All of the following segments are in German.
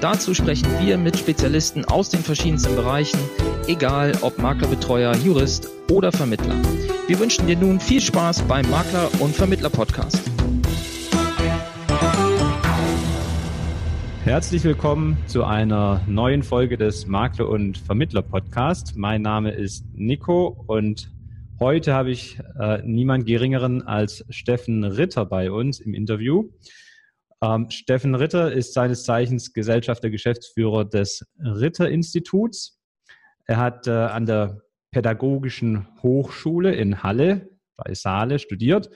Dazu sprechen wir mit Spezialisten aus den verschiedensten Bereichen, egal ob Maklerbetreuer, Jurist oder Vermittler. Wir wünschen dir nun viel Spaß beim Makler- und Vermittler-Podcast. Herzlich willkommen zu einer neuen Folge des Makler- und Vermittler-Podcast. Mein Name ist Nico und heute habe ich äh, niemand Geringeren als Steffen Ritter bei uns im Interview. Ähm, Steffen Ritter ist seines Zeichens Gesellschafter Geschäftsführer des Ritter-Instituts. Er hat äh, an der Pädagogischen Hochschule in Halle bei Saale studiert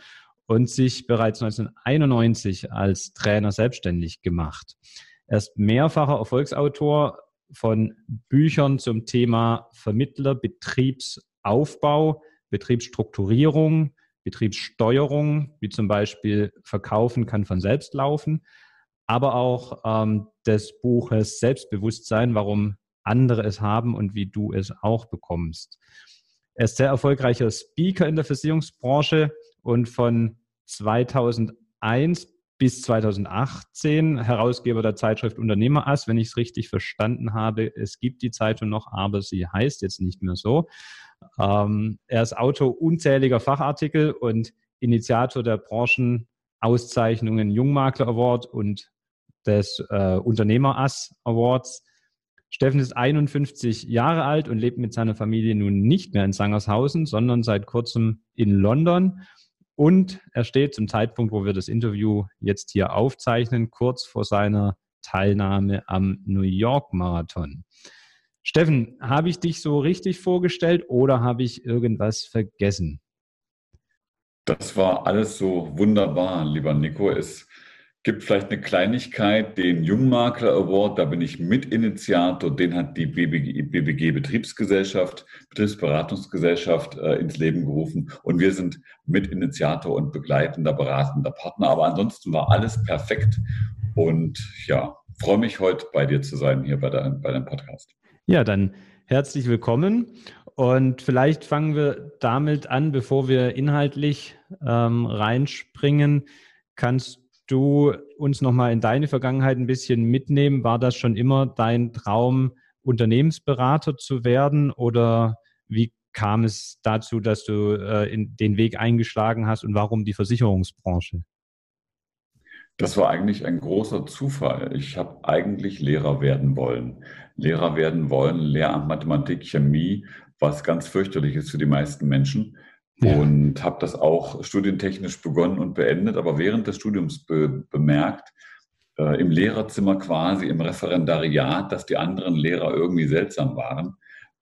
und sich bereits 1991 als Trainer selbstständig gemacht. Er ist mehrfacher Erfolgsautor von Büchern zum Thema Vermittler, Betriebsaufbau, Betriebsstrukturierung, Betriebssteuerung, wie zum Beispiel Verkaufen kann von selbst laufen, aber auch ähm, des Buches Selbstbewusstsein, warum andere es haben und wie du es auch bekommst. Er ist sehr erfolgreicher Speaker in der Versicherungsbranche und von 2001 bis 2018 Herausgeber der Zeitschrift Unternehmerass, wenn ich es richtig verstanden habe. Es gibt die Zeitung noch, aber sie heißt jetzt nicht mehr so. Ähm, er ist Autor unzähliger Fachartikel und Initiator der Branchenauszeichnungen Jungmakler Award und des äh, Unternehmerass Awards. Steffen ist 51 Jahre alt und lebt mit seiner Familie nun nicht mehr in Sangershausen, sondern seit kurzem in London. Und er steht zum Zeitpunkt, wo wir das Interview jetzt hier aufzeichnen, kurz vor seiner Teilnahme am New York Marathon. Steffen, habe ich dich so richtig vorgestellt oder habe ich irgendwas vergessen? Das war alles so wunderbar, lieber Nico. Es gibt vielleicht eine Kleinigkeit, den Jungmakler Award, da bin ich Mitinitiator, den hat die BBG, BBG Betriebsgesellschaft, Betriebsberatungsgesellschaft äh, ins Leben gerufen und wir sind Mitinitiator und begleitender, beratender Partner. Aber ansonsten war alles perfekt und ja, freue mich heute bei dir zu sein hier bei, dein, bei deinem Podcast. Ja, dann herzlich willkommen. Und vielleicht fangen wir damit an, bevor wir inhaltlich ähm, reinspringen. Kannst du uns nochmal in deine Vergangenheit ein bisschen mitnehmen? War das schon immer dein Traum, Unternehmensberater zu werden? Oder wie kam es dazu, dass du äh, den Weg eingeschlagen hast und warum die Versicherungsbranche? Das war eigentlich ein großer Zufall. Ich habe eigentlich Lehrer werden wollen. Lehrer werden wollen, Lehramt Mathematik, Chemie, was ganz fürchterlich ist für die meisten Menschen. Ja. Und habe das auch studientechnisch begonnen und beendet, aber während des Studiums be bemerkt, äh, im Lehrerzimmer quasi, im Referendariat, dass die anderen Lehrer irgendwie seltsam waren.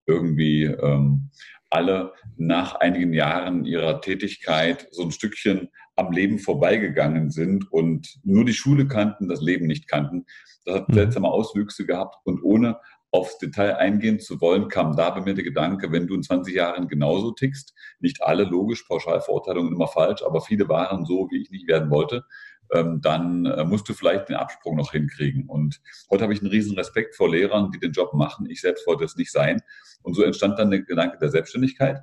Irgendwie ähm, alle nach einigen Jahren ihrer Tätigkeit so ein Stückchen am Leben vorbeigegangen sind und nur die Schule kannten, das Leben nicht kannten. Das hat mhm. seltsame Auswüchse gehabt und ohne aufs Detail eingehen zu wollen, kam da bei mir der Gedanke, wenn du in 20 Jahren genauso tickst, nicht alle logisch, Pauschalverurteilungen immer falsch, aber viele waren so, wie ich nicht werden wollte, ähm, dann äh, musst du vielleicht den Absprung noch hinkriegen. Und heute habe ich einen riesen Respekt vor Lehrern, die den Job machen. Ich selbst wollte es nicht sein. Und so entstand dann der Gedanke der Selbstständigkeit.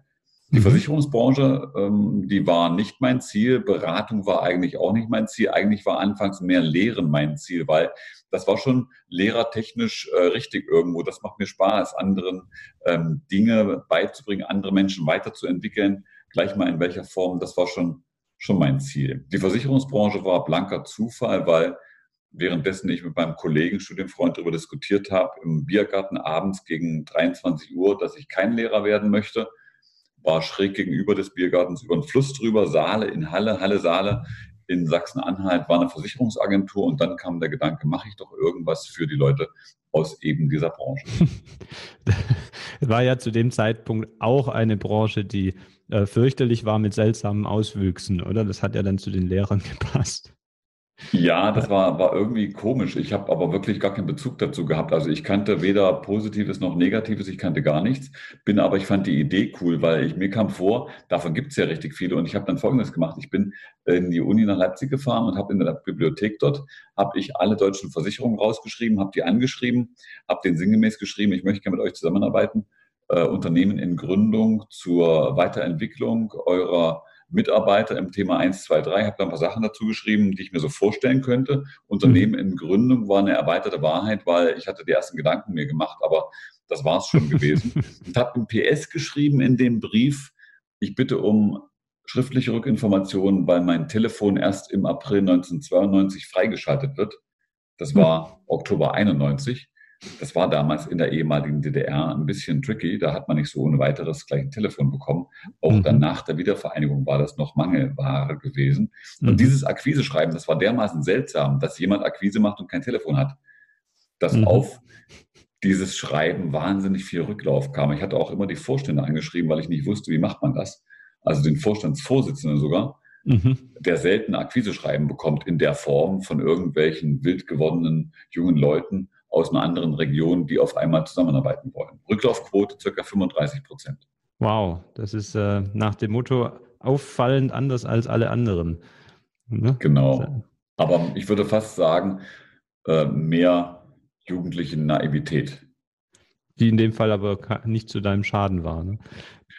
Die mhm. Versicherungsbranche, ähm, die war nicht mein Ziel. Beratung war eigentlich auch nicht mein Ziel. Eigentlich war anfangs mehr Lehren mein Ziel, weil das war schon lehrertechnisch äh, richtig irgendwo. Das macht mir Spaß, anderen ähm, Dinge beizubringen, andere Menschen weiterzuentwickeln, gleich mal in welcher Form. Das war schon schon mein Ziel. Die Versicherungsbranche war blanker Zufall, weil währenddessen ich mit meinem Kollegen, Studienfreund darüber diskutiert habe, im Biergarten abends gegen 23 Uhr, dass ich kein Lehrer werden möchte, war schräg gegenüber des Biergartens über den Fluss drüber, Saale in Halle, Halle Saale in Sachsen-Anhalt war eine Versicherungsagentur und dann kam der Gedanke, mache ich doch irgendwas für die Leute aus eben dieser Branche. war ja zu dem Zeitpunkt auch eine Branche, die äh, fürchterlich war mit seltsamen Auswüchsen, oder? Das hat ja dann zu den Lehrern gepasst. Ja, das war, war irgendwie komisch. Ich habe aber wirklich gar keinen Bezug dazu gehabt. Also ich kannte weder Positives noch Negatives, ich kannte gar nichts. Bin aber, ich fand die Idee cool, weil ich mir kam vor, davon gibt es ja richtig viele. Und ich habe dann Folgendes gemacht. Ich bin in die Uni nach Leipzig gefahren und habe in der Bibliothek dort, habe ich alle deutschen Versicherungen rausgeschrieben, habe die angeschrieben, habe den sinngemäß geschrieben, ich möchte gerne mit euch zusammenarbeiten. Äh, Unternehmen in Gründung zur Weiterentwicklung eurer Mitarbeiter im Thema 1, 2, 3, habe da ein paar Sachen dazu geschrieben, die ich mir so vorstellen könnte. Unternehmen mhm. in Gründung war eine erweiterte Wahrheit, weil ich hatte die ersten Gedanken mir gemacht, aber das war es schon gewesen. Und habe ein PS geschrieben in dem Brief, ich bitte um schriftliche Rückinformationen, weil mein Telefon erst im April 1992 freigeschaltet wird. Das war mhm. Oktober 91. Das war damals in der ehemaligen DDR ein bisschen tricky. Da hat man nicht so ohne weiteres gleich ein Telefon bekommen. Auch mhm. dann nach der Wiedervereinigung war das noch Mangelware gewesen. Und mhm. dieses Akquise-Schreiben, das war dermaßen seltsam, dass jemand Akquise macht und kein Telefon hat. Dass mhm. auf dieses Schreiben wahnsinnig viel Rücklauf kam. Ich hatte auch immer die Vorstände angeschrieben, weil ich nicht wusste, wie macht man das. Also den Vorstandsvorsitzenden sogar, mhm. der selten Akquise-Schreiben bekommt in der Form von irgendwelchen wild gewordenen jungen Leuten aus einer anderen Region, die auf einmal zusammenarbeiten wollen. Rücklaufquote circa 35 Prozent. Wow, das ist äh, nach dem Motto auffallend anders als alle anderen. Ne? Genau. Aber ich würde fast sagen, äh, mehr jugendliche Naivität. Die in dem Fall aber nicht zu deinem Schaden war. Ne?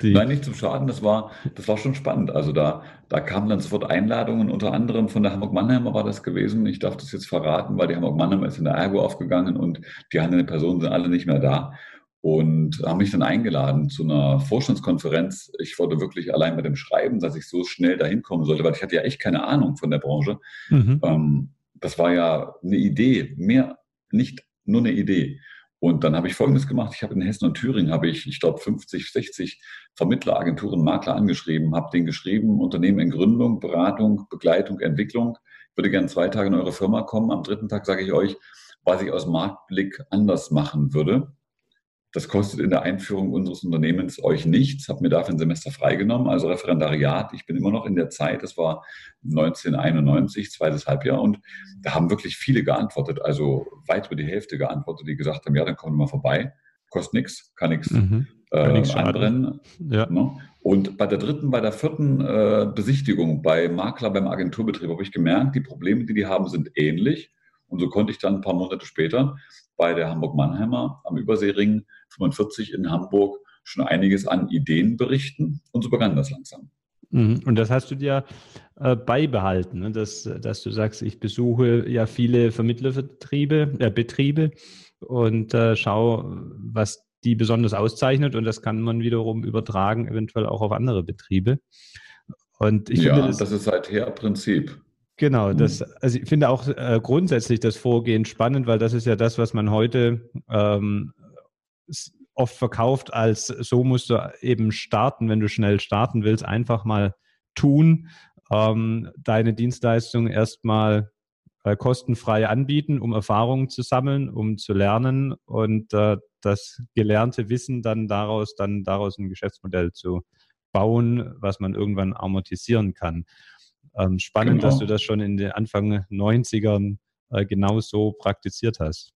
Die Nein, nicht zum Schaden, das war, das war schon spannend. Also da, da kamen dann sofort Einladungen, unter anderem von der Hamburg-Mannheimer war das gewesen. Ich darf das jetzt verraten, weil die Hamburg-Mannheimer ist in der Ergo aufgegangen und die handelnden Personen sind alle nicht mehr da. Und haben mich dann eingeladen zu einer Vorstandskonferenz. Ich wurde wirklich allein bei dem Schreiben, dass ich so schnell dahin kommen sollte, weil ich hatte ja echt keine Ahnung von der Branche. Mhm. Ähm, das war ja eine Idee, mehr, nicht nur eine Idee. Und dann habe ich Folgendes gemacht. Ich habe in Hessen und Thüringen, habe ich, ich glaube, 50, 60 Vermittleragenturen, Makler angeschrieben, habe denen geschrieben, Unternehmen in Gründung, Beratung, Begleitung, Entwicklung. Ich würde gerne zwei Tage in eure Firma kommen. Am dritten Tag sage ich euch, was ich aus Marktblick anders machen würde. Das kostet in der Einführung unseres Unternehmens euch nichts, habe mir dafür ein Semester freigenommen, also Referendariat. Ich bin immer noch in der Zeit, das war 1991, zweites Halbjahr, und da haben wirklich viele geantwortet, also weit über die Hälfte geantwortet, die gesagt haben, ja, dann kommen wir mal vorbei, kostet nichts, kann nichts mhm. äh, anbrennen. Ja. Ne? Und bei der dritten, bei der vierten äh, Besichtigung bei Makler, beim Agenturbetrieb habe ich gemerkt, die Probleme, die die haben, sind ähnlich. Und so konnte ich dann ein paar Monate später bei der Hamburg-Mannheimer am Überseering 45 in Hamburg schon einiges an Ideen berichten. Und so begann das langsam. Mhm. Und das hast du dir äh, beibehalten, ne? dass, dass du sagst, ich besuche ja viele Vermittlerbetriebe äh, Betriebe und äh, schaue, was die besonders auszeichnet und das kann man wiederum übertragen, eventuell auch auf andere Betriebe. Und ich ja, finde, das, das ist seither Prinzip. Genau, das, also ich finde auch äh, grundsätzlich das Vorgehen spannend, weil das ist ja das, was man heute ähm, oft verkauft als so musst du eben starten, wenn du schnell starten willst, einfach mal tun, ähm, deine Dienstleistung erstmal äh, kostenfrei anbieten, um Erfahrungen zu sammeln, um zu lernen und äh, das gelernte Wissen dann daraus, dann daraus ein Geschäftsmodell zu bauen, was man irgendwann amortisieren kann. Ähm, spannend, genau. dass du das schon in den Anfang 90ern äh, genau so praktiziert hast.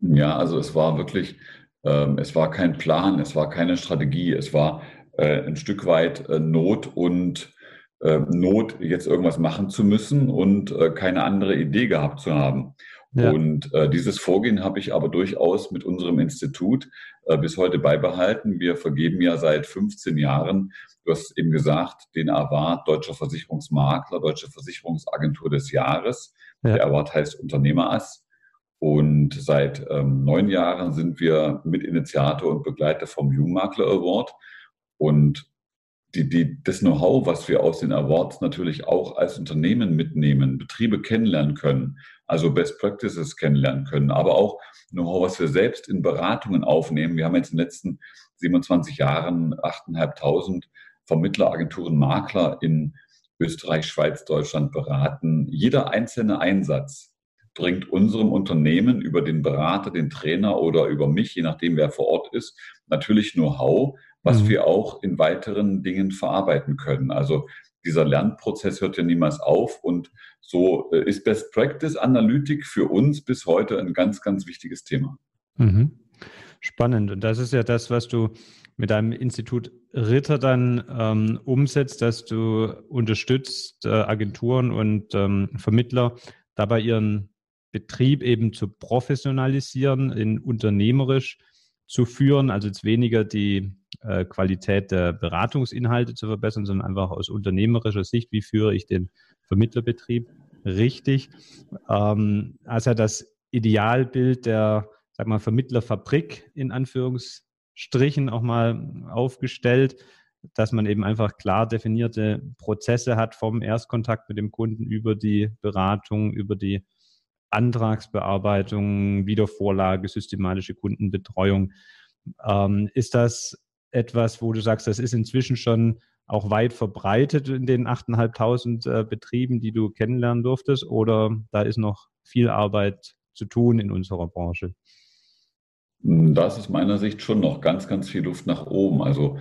Ja, also es war wirklich, es war kein Plan, es war keine Strategie, es war äh, ein Stück weit äh, Not und äh, Not, jetzt irgendwas machen zu müssen und keine andere Idee gehabt zu haben. Ja. Und dieses Vorgehen habe ich aber durchaus mit unserem Institut bis heute beibehalten. Wir vergeben ja seit 15 Jahren, du hast eben gesagt, den Award Deutscher Versicherungsmakler, Deutsche Versicherungsagentur des Jahres. Ja. Der Award heißt Unternehmerass. Und seit ähm, neun Jahren sind wir Mitinitiator und Begleiter vom Jungmakler Award. Und die, die, das Know-how, was wir aus den Awards natürlich auch als Unternehmen mitnehmen, Betriebe kennenlernen können, also Best Practices kennenlernen können, aber auch Know-how, was wir selbst in Beratungen aufnehmen. Wir haben jetzt in den letzten 27 Jahren 8.500 Vermittleragenturen, Makler in Österreich, Schweiz, Deutschland beraten. Jeder einzelne Einsatz bringt unserem Unternehmen über den Berater, den Trainer oder über mich, je nachdem wer vor Ort ist, natürlich Know-how, was mhm. wir auch in weiteren Dingen verarbeiten können. Also dieser Lernprozess hört ja niemals auf. Und so äh, ist Best Practice Analytik für uns bis heute ein ganz, ganz wichtiges Thema. Mhm. Spannend. Und das ist ja das, was du mit deinem Institut Ritter dann ähm, umsetzt, dass du unterstützt äh, Agenturen und ähm, Vermittler dabei ihren Betrieb eben zu professionalisieren, in unternehmerisch zu führen, also jetzt weniger die äh, Qualität der Beratungsinhalte zu verbessern, sondern einfach aus unternehmerischer Sicht, wie führe ich den Vermittlerbetrieb richtig. Ähm, also das Idealbild der, sag mal, Vermittlerfabrik in Anführungsstrichen auch mal aufgestellt, dass man eben einfach klar definierte Prozesse hat vom Erstkontakt mit dem Kunden über die Beratung, über die Antragsbearbeitung, Wiedervorlage, systematische Kundenbetreuung. Ähm, ist das etwas, wo du sagst, das ist inzwischen schon auch weit verbreitet in den 8.500 äh, Betrieben, die du kennenlernen durftest? Oder da ist noch viel Arbeit zu tun in unserer Branche? Da ist aus meiner Sicht schon noch ganz, ganz viel Luft nach oben. Also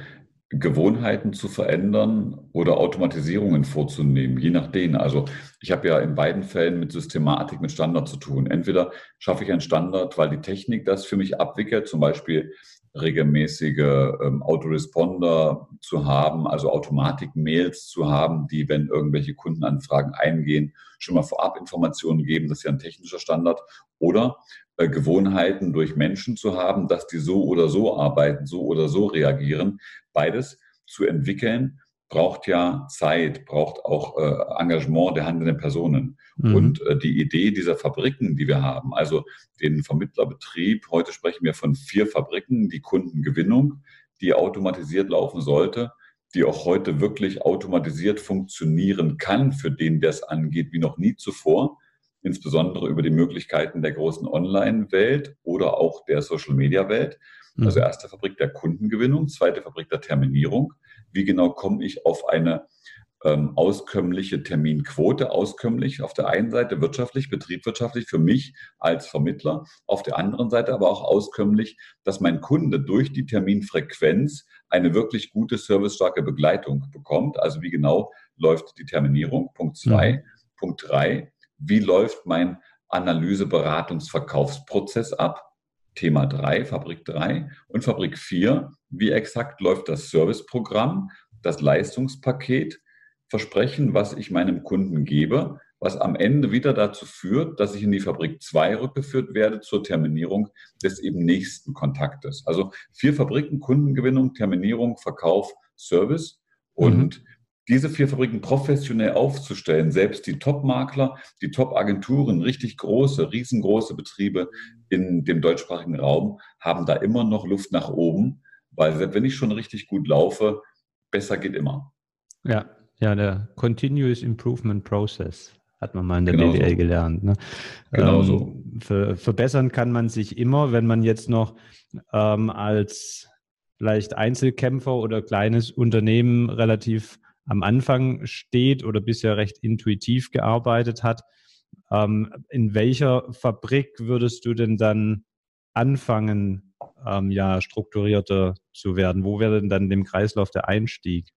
Gewohnheiten zu verändern oder Automatisierungen vorzunehmen, je nachdem. Also ich habe ja in beiden Fällen mit Systematik, mit Standard zu tun. Entweder schaffe ich einen Standard, weil die Technik das für mich abwickelt, zum Beispiel regelmäßige ähm, Autoresponder zu haben, also Automatik-Mails zu haben, die, wenn irgendwelche Kundenanfragen eingehen, schon mal vorab Informationen geben. Das ist ja ein technischer Standard. Oder Gewohnheiten durch Menschen zu haben, dass die so oder so arbeiten, so oder so reagieren. Beides zu entwickeln braucht ja Zeit, braucht auch äh, Engagement der handelnden Personen. Mhm. Und äh, die Idee dieser Fabriken, die wir haben, also den Vermittlerbetrieb, heute sprechen wir von vier Fabriken, die Kundengewinnung, die automatisiert laufen sollte, die auch heute wirklich automatisiert funktionieren kann, für den der es angeht, wie noch nie zuvor, insbesondere über die Möglichkeiten der großen Online-Welt oder auch der Social-Media-Welt. Also mhm. erste Fabrik der Kundengewinnung, zweite Fabrik der Terminierung. Wie genau komme ich auf eine ähm, auskömmliche Terminquote, auskömmlich auf der einen Seite wirtschaftlich, betriebswirtschaftlich für mich als Vermittler, auf der anderen Seite aber auch auskömmlich, dass mein Kunde durch die Terminfrequenz eine wirklich gute servicestarke Begleitung bekommt. Also wie genau läuft die Terminierung? Punkt zwei. Mhm. Punkt drei. Wie läuft mein Analyse, Beratungs, Verkaufsprozess ab? Thema 3, Fabrik 3 und Fabrik 4, wie exakt läuft das Serviceprogramm, das Leistungspaket, Versprechen, was ich meinem Kunden gebe, was am Ende wieder dazu führt, dass ich in die Fabrik 2 rückgeführt werde zur Terminierung des eben nächsten Kontaktes. Also vier Fabriken, Kundengewinnung, Terminierung, Verkauf, Service. Und mhm diese vier Fabriken professionell aufzustellen, selbst die Top-Makler, die Top-Agenturen, richtig große, riesengroße Betriebe in dem deutschsprachigen Raum haben da immer noch Luft nach oben, weil selbst wenn ich schon richtig gut laufe, besser geht immer. Ja, ja, der Continuous Improvement Process hat man mal in der genau BWL so. gelernt. Ne? Genau ähm, so. Ver verbessern kann man sich immer, wenn man jetzt noch ähm, als vielleicht Einzelkämpfer oder kleines Unternehmen relativ am Anfang steht oder bisher recht intuitiv gearbeitet hat. Ähm, in welcher Fabrik würdest du denn dann anfangen, ähm, ja, strukturierter zu werden? Wo wäre denn dann dem Kreislauf der Einstieg?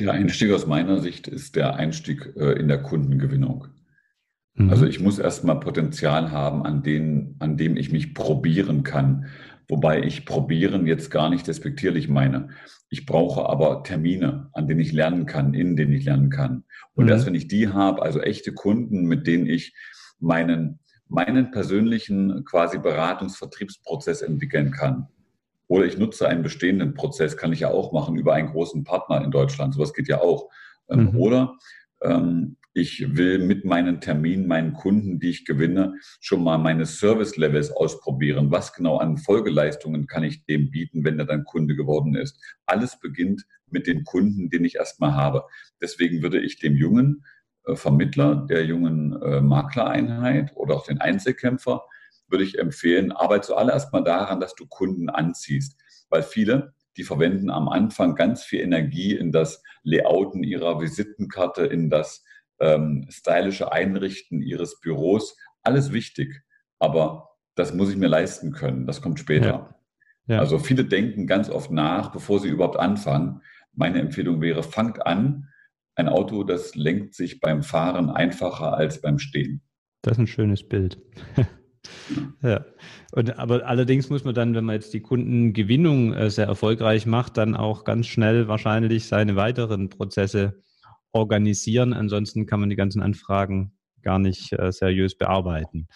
Der Einstieg aus meiner Sicht ist der Einstieg äh, in der Kundengewinnung. Mhm. Also ich muss erstmal Potenzial haben, an, denen, an dem ich mich probieren kann. Wobei ich probieren jetzt gar nicht despektierlich meine. Ich brauche aber Termine, an denen ich lernen kann, in denen ich lernen kann. Und mhm. erst wenn ich die habe, also echte Kunden, mit denen ich meinen, meinen persönlichen quasi Beratungsvertriebsprozess entwickeln kann. Oder ich nutze einen bestehenden Prozess, kann ich ja auch machen über einen großen Partner in Deutschland. Sowas geht ja auch. Ähm, mhm. Oder ähm, ich will mit meinen Terminen, meinen Kunden, die ich gewinne, schon mal meine Service-Levels ausprobieren. Was genau an Folgeleistungen kann ich dem bieten, wenn er dann Kunde geworden ist? Alles beginnt mit dem Kunden, den ich erstmal habe. Deswegen würde ich dem jungen äh, Vermittler, der jungen äh, Maklereinheit oder auch den Einzelkämpfer, würde ich empfehlen, arbeite zuallererst mal daran, dass du Kunden anziehst. Weil viele, die verwenden am Anfang ganz viel Energie in das Layouten ihrer Visitenkarte, in das ähm, stylische Einrichten ihres Büros, alles wichtig. Aber das muss ich mir leisten können. Das kommt später. Ja. Ja. Also viele denken ganz oft nach, bevor sie überhaupt anfangen. Meine Empfehlung wäre, fangt an ein Auto, das lenkt sich beim Fahren einfacher als beim Stehen. Das ist ein schönes Bild. ja. Und, aber allerdings muss man dann, wenn man jetzt die Kundengewinnung äh, sehr erfolgreich macht, dann auch ganz schnell wahrscheinlich seine weiteren Prozesse organisieren. Ansonsten kann man die ganzen Anfragen gar nicht äh, seriös bearbeiten.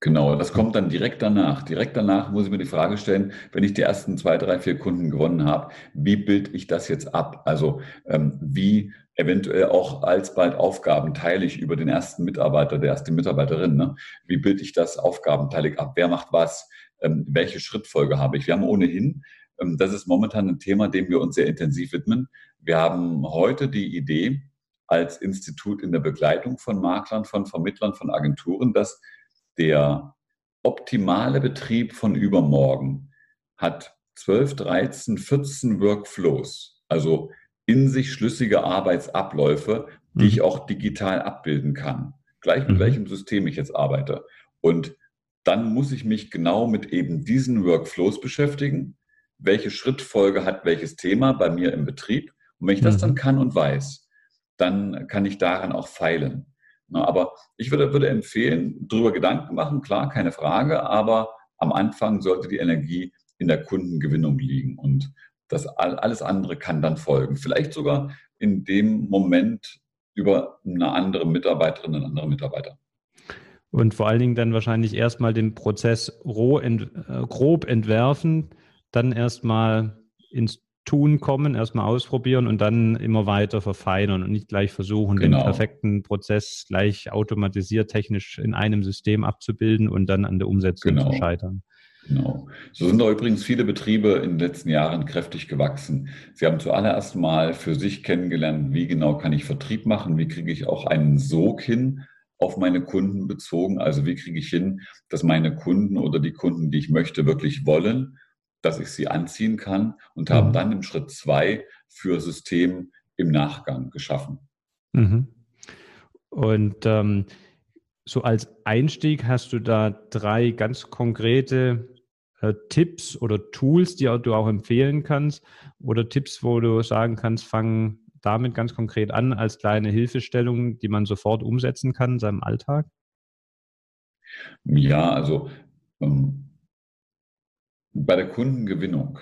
Genau, das kommt dann direkt danach. Direkt danach muss ich mir die Frage stellen, wenn ich die ersten zwei, drei, vier Kunden gewonnen habe, wie bilde ich das jetzt ab? Also ähm, wie eventuell auch alsbald Aufgaben teile ich über den ersten Mitarbeiter, der erste Mitarbeiterin. Ne? Wie bilde ich das aufgabenteilig ab? Wer macht was? Ähm, welche Schrittfolge habe ich? Wir haben ohnehin, ähm, das ist momentan ein Thema, dem wir uns sehr intensiv widmen. Wir haben heute die Idee als Institut in der Begleitung von Maklern, von Vermittlern, von Agenturen, dass der optimale Betrieb von übermorgen hat 12, 13, 14 Workflows, also in sich schlüssige Arbeitsabläufe, die mhm. ich auch digital abbilden kann. Gleich mit mhm. welchem System ich jetzt arbeite. Und dann muss ich mich genau mit eben diesen Workflows beschäftigen. Welche Schrittfolge hat welches Thema bei mir im Betrieb? Und wenn ich das dann mhm. kann und weiß, dann kann ich daran auch feilen. Aber ich würde, würde empfehlen, darüber Gedanken machen, klar, keine Frage, aber am Anfang sollte die Energie in der Kundengewinnung liegen und das alles andere kann dann folgen. Vielleicht sogar in dem Moment über eine andere Mitarbeiterin, einen anderen Mitarbeiter. Und vor allen Dingen dann wahrscheinlich erstmal den Prozess roh ent, äh, grob entwerfen, dann erstmal ins Tun kommen, erstmal ausprobieren und dann immer weiter verfeinern und nicht gleich versuchen, genau. den perfekten Prozess gleich automatisiert technisch in einem System abzubilden und dann an der Umsetzung genau. zu scheitern. Genau. So sind da übrigens viele Betriebe in den letzten Jahren kräftig gewachsen. Sie haben zuallererst mal für sich kennengelernt, wie genau kann ich Vertrieb machen, wie kriege ich auch einen Sog hin auf meine Kunden bezogen. Also wie kriege ich hin, dass meine Kunden oder die Kunden, die ich möchte, wirklich wollen dass ich sie anziehen kann und haben mhm. dann im Schritt zwei für System im Nachgang geschaffen. Mhm. Und ähm, so als Einstieg hast du da drei ganz konkrete äh, Tipps oder Tools, die du auch empfehlen kannst oder Tipps, wo du sagen kannst, fang damit ganz konkret an als kleine Hilfestellung, die man sofort umsetzen kann in seinem Alltag? Ja, also ähm, bei der Kundengewinnung,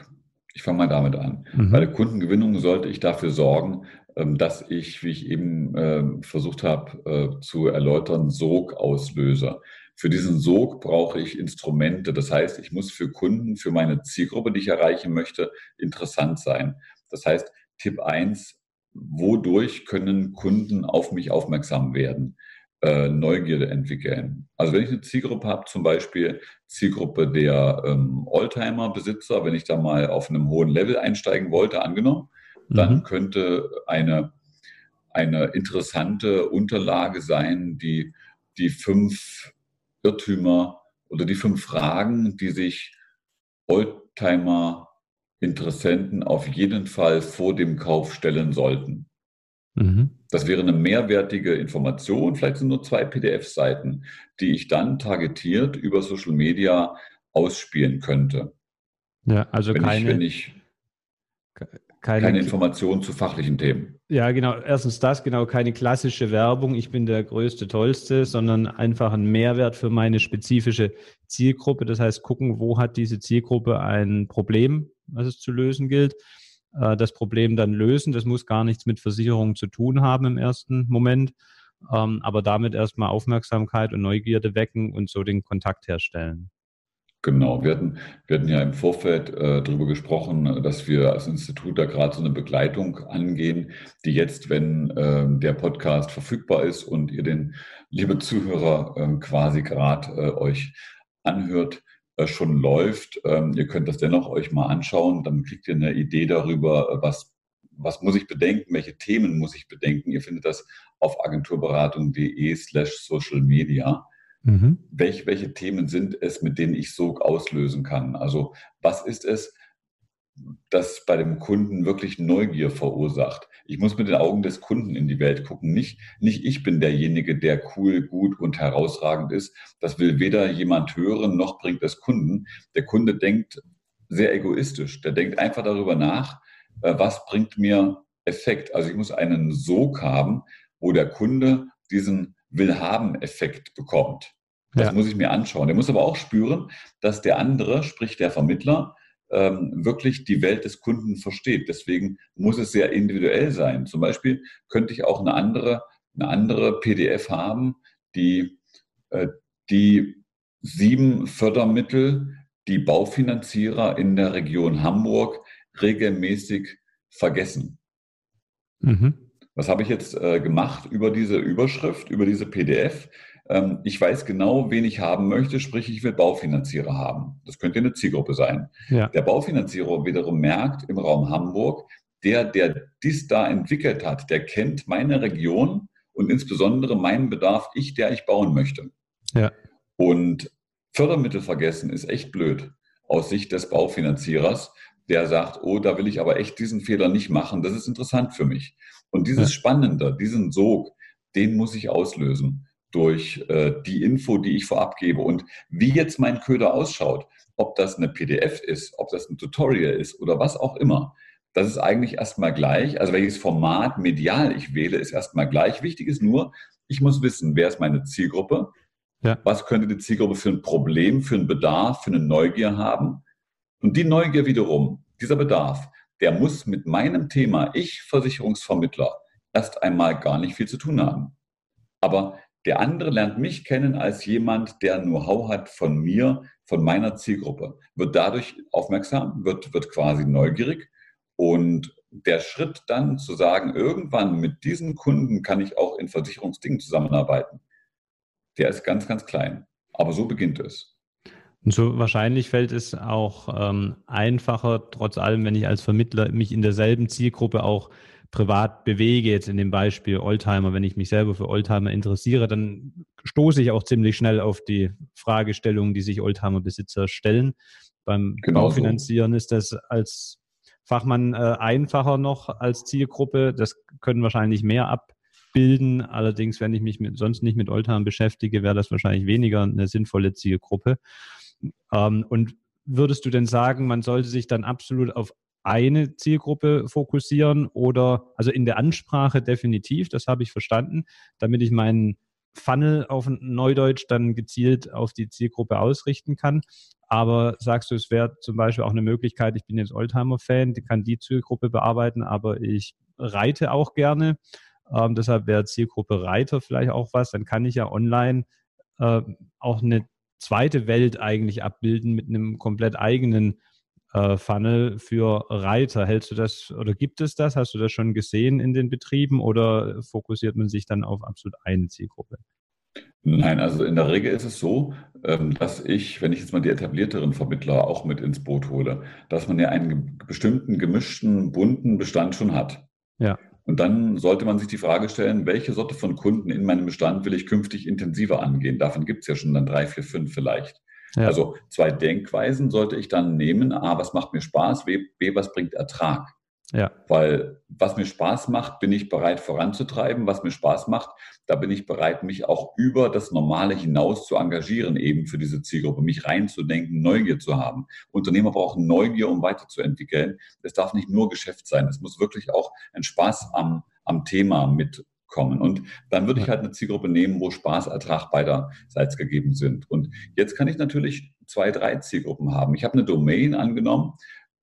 ich fange mal damit an. Mhm. Bei der Kundengewinnung sollte ich dafür sorgen, ähm, dass ich, wie ich eben ähm, versucht habe äh, zu erläutern, Sogauslöser. Für diesen Sog brauche ich Instrumente. Das heißt, ich muss für Kunden, für meine Zielgruppe, die ich erreichen möchte, interessant sein. Das heißt, Tipp 1, wodurch können Kunden auf mich aufmerksam werden? Äh, Neugierde entwickeln. Also wenn ich eine Zielgruppe habe, zum Beispiel Zielgruppe der ähm, Oldtimer-Besitzer, wenn ich da mal auf einem hohen Level einsteigen wollte, angenommen, mhm. dann könnte eine, eine interessante Unterlage sein, die die fünf Irrtümer oder die fünf Fragen, die sich Oldtimer-Interessenten auf jeden Fall vor dem Kauf stellen sollten. Mhm. Das wäre eine mehrwertige Information, vielleicht sind nur zwei PDF-Seiten, die ich dann targetiert über Social Media ausspielen könnte. Ja, also wenn keine, ich, wenn ich keine, keine Informationen zu fachlichen Themen. Ja, genau. Erstens das, genau, keine klassische Werbung, ich bin der größte, tollste, sondern einfach ein Mehrwert für meine spezifische Zielgruppe. Das heißt, gucken, wo hat diese Zielgruppe ein Problem, was es zu lösen gilt äh, das Problem dann lösen. Das muss gar nichts mit Versicherungen zu tun haben im ersten Moment, ähm, aber damit erstmal Aufmerksamkeit und Neugierde wecken und so den Kontakt herstellen. Genau, wir hatten, wir hatten ja im Vorfeld äh, darüber gesprochen, dass wir als Institut da gerade so eine Begleitung angehen, die jetzt, wenn äh, der Podcast verfügbar ist und ihr den, liebe Zuhörer, äh, quasi gerade äh, euch anhört, schon läuft. Ähm, ihr könnt das dennoch euch mal anschauen, dann kriegt ihr eine Idee darüber, äh, was, was muss ich bedenken, welche Themen muss ich bedenken. Ihr findet das auf agenturberatung.de slash social media. Mhm. Welch, welche Themen sind es, mit denen ich Sog auslösen kann? Also was ist es, das bei dem Kunden wirklich Neugier verursacht. Ich muss mit den Augen des Kunden in die Welt gucken. Nicht, nicht ich bin derjenige, der cool, gut und herausragend ist. Das will weder jemand hören, noch bringt das Kunden. Der Kunde denkt sehr egoistisch. Der denkt einfach darüber nach, äh, was bringt mir Effekt. Also ich muss einen Sog haben, wo der Kunde diesen Willhaben-Effekt bekommt. Das ja. muss ich mir anschauen. Der muss aber auch spüren, dass der andere, sprich der Vermittler, wirklich die Welt des Kunden versteht. Deswegen muss es sehr individuell sein. Zum Beispiel könnte ich auch eine andere, eine andere PDF haben, die, äh, die sieben Fördermittel, die Baufinanzierer in der Region Hamburg regelmäßig vergessen. Mhm. Was habe ich jetzt äh, gemacht über diese Überschrift, über diese PDF? Ähm, ich weiß genau, wen ich haben möchte, sprich, ich will Baufinanzierer haben. Das könnte eine Zielgruppe sein. Ja. Der Baufinanzierer wiederum merkt im Raum Hamburg, der, der dies da entwickelt hat, der kennt meine Region und insbesondere meinen Bedarf, ich, der ich bauen möchte. Ja. Und Fördermittel vergessen ist echt blöd aus Sicht des Baufinanzierers, der sagt, oh, da will ich aber echt diesen Fehler nicht machen, das ist interessant für mich. Und dieses. Spannende, diesen Sog, den muss ich auslösen durch äh, die Info, die ich vorab gebe. Und wie jetzt mein Köder ausschaut, ob das eine PDF ist, ob das ein Tutorial ist oder was auch immer, das ist eigentlich erstmal gleich. Also welches Format medial ich wähle, ist erstmal gleich. Wichtig ist nur, ich muss wissen, wer ist meine Zielgruppe, ja. was könnte die Zielgruppe für ein Problem, für einen Bedarf, für eine Neugier haben. Und die Neugier wiederum, dieser Bedarf, der muss mit meinem Thema, ich Versicherungsvermittler, erst einmal gar nicht viel zu tun haben. Aber der andere lernt mich kennen als jemand, der Know-how hat von mir, von meiner Zielgruppe, wird dadurch aufmerksam, wird, wird quasi neugierig. Und der Schritt dann zu sagen, irgendwann mit diesen Kunden kann ich auch in Versicherungsdingen zusammenarbeiten, der ist ganz, ganz klein. Aber so beginnt es. Und so wahrscheinlich fällt es auch ähm, einfacher, trotz allem, wenn ich als Vermittler mich in derselben Zielgruppe auch privat bewege, jetzt in dem Beispiel Oldtimer, wenn ich mich selber für Oldtimer interessiere, dann stoße ich auch ziemlich schnell auf die Fragestellungen, die sich Oldtimer-Besitzer stellen. Beim genau Baufinanzieren so. ist das als Fachmann äh, einfacher noch als Zielgruppe. Das können wahrscheinlich mehr abbilden. Allerdings, wenn ich mich mit, sonst nicht mit Oldtimer beschäftige, wäre das wahrscheinlich weniger eine sinnvolle Zielgruppe. Ähm, und würdest du denn sagen, man sollte sich dann absolut auf eine Zielgruppe fokussieren oder also in der Ansprache definitiv, das habe ich verstanden, damit ich meinen Funnel auf Neudeutsch dann gezielt auf die Zielgruppe ausrichten kann. Aber sagst du, es wäre zum Beispiel auch eine Möglichkeit, ich bin jetzt Oldtimer-Fan, kann die Zielgruppe bearbeiten, aber ich reite auch gerne. Ähm, deshalb wäre Zielgruppe Reiter vielleicht auch was. Dann kann ich ja online äh, auch eine zweite Welt eigentlich abbilden mit einem komplett eigenen äh, Funnel für Reiter. Hältst du das oder gibt es das? Hast du das schon gesehen in den Betrieben oder fokussiert man sich dann auf absolut eine Zielgruppe? Nein, also in der Regel ist es so, ähm, dass ich, wenn ich jetzt mal die etablierteren Vermittler auch mit ins Boot hole, dass man ja einen bestimmten gemischten, bunten Bestand schon hat. Ja. Und dann sollte man sich die Frage stellen, welche Sorte von Kunden in meinem Bestand will ich künftig intensiver angehen? Davon gibt es ja schon dann drei, vier, fünf vielleicht. Ja. Also zwei Denkweisen sollte ich dann nehmen. A, was macht mir Spaß? B, B was bringt Ertrag? Ja. Weil was mir Spaß macht, bin ich bereit voranzutreiben. Was mir Spaß macht, da bin ich bereit, mich auch über das Normale hinaus zu engagieren, eben für diese Zielgruppe, mich reinzudenken, Neugier zu haben. Unternehmer brauchen Neugier, um weiterzuentwickeln. Es darf nicht nur Geschäft sein. Es muss wirklich auch ein Spaß am, am Thema mit kommen. Und dann würde ich halt eine Zielgruppe nehmen, wo Spaß, Ertrag beiderseits gegeben sind. Und jetzt kann ich natürlich zwei, drei Zielgruppen haben. Ich habe eine Domain angenommen,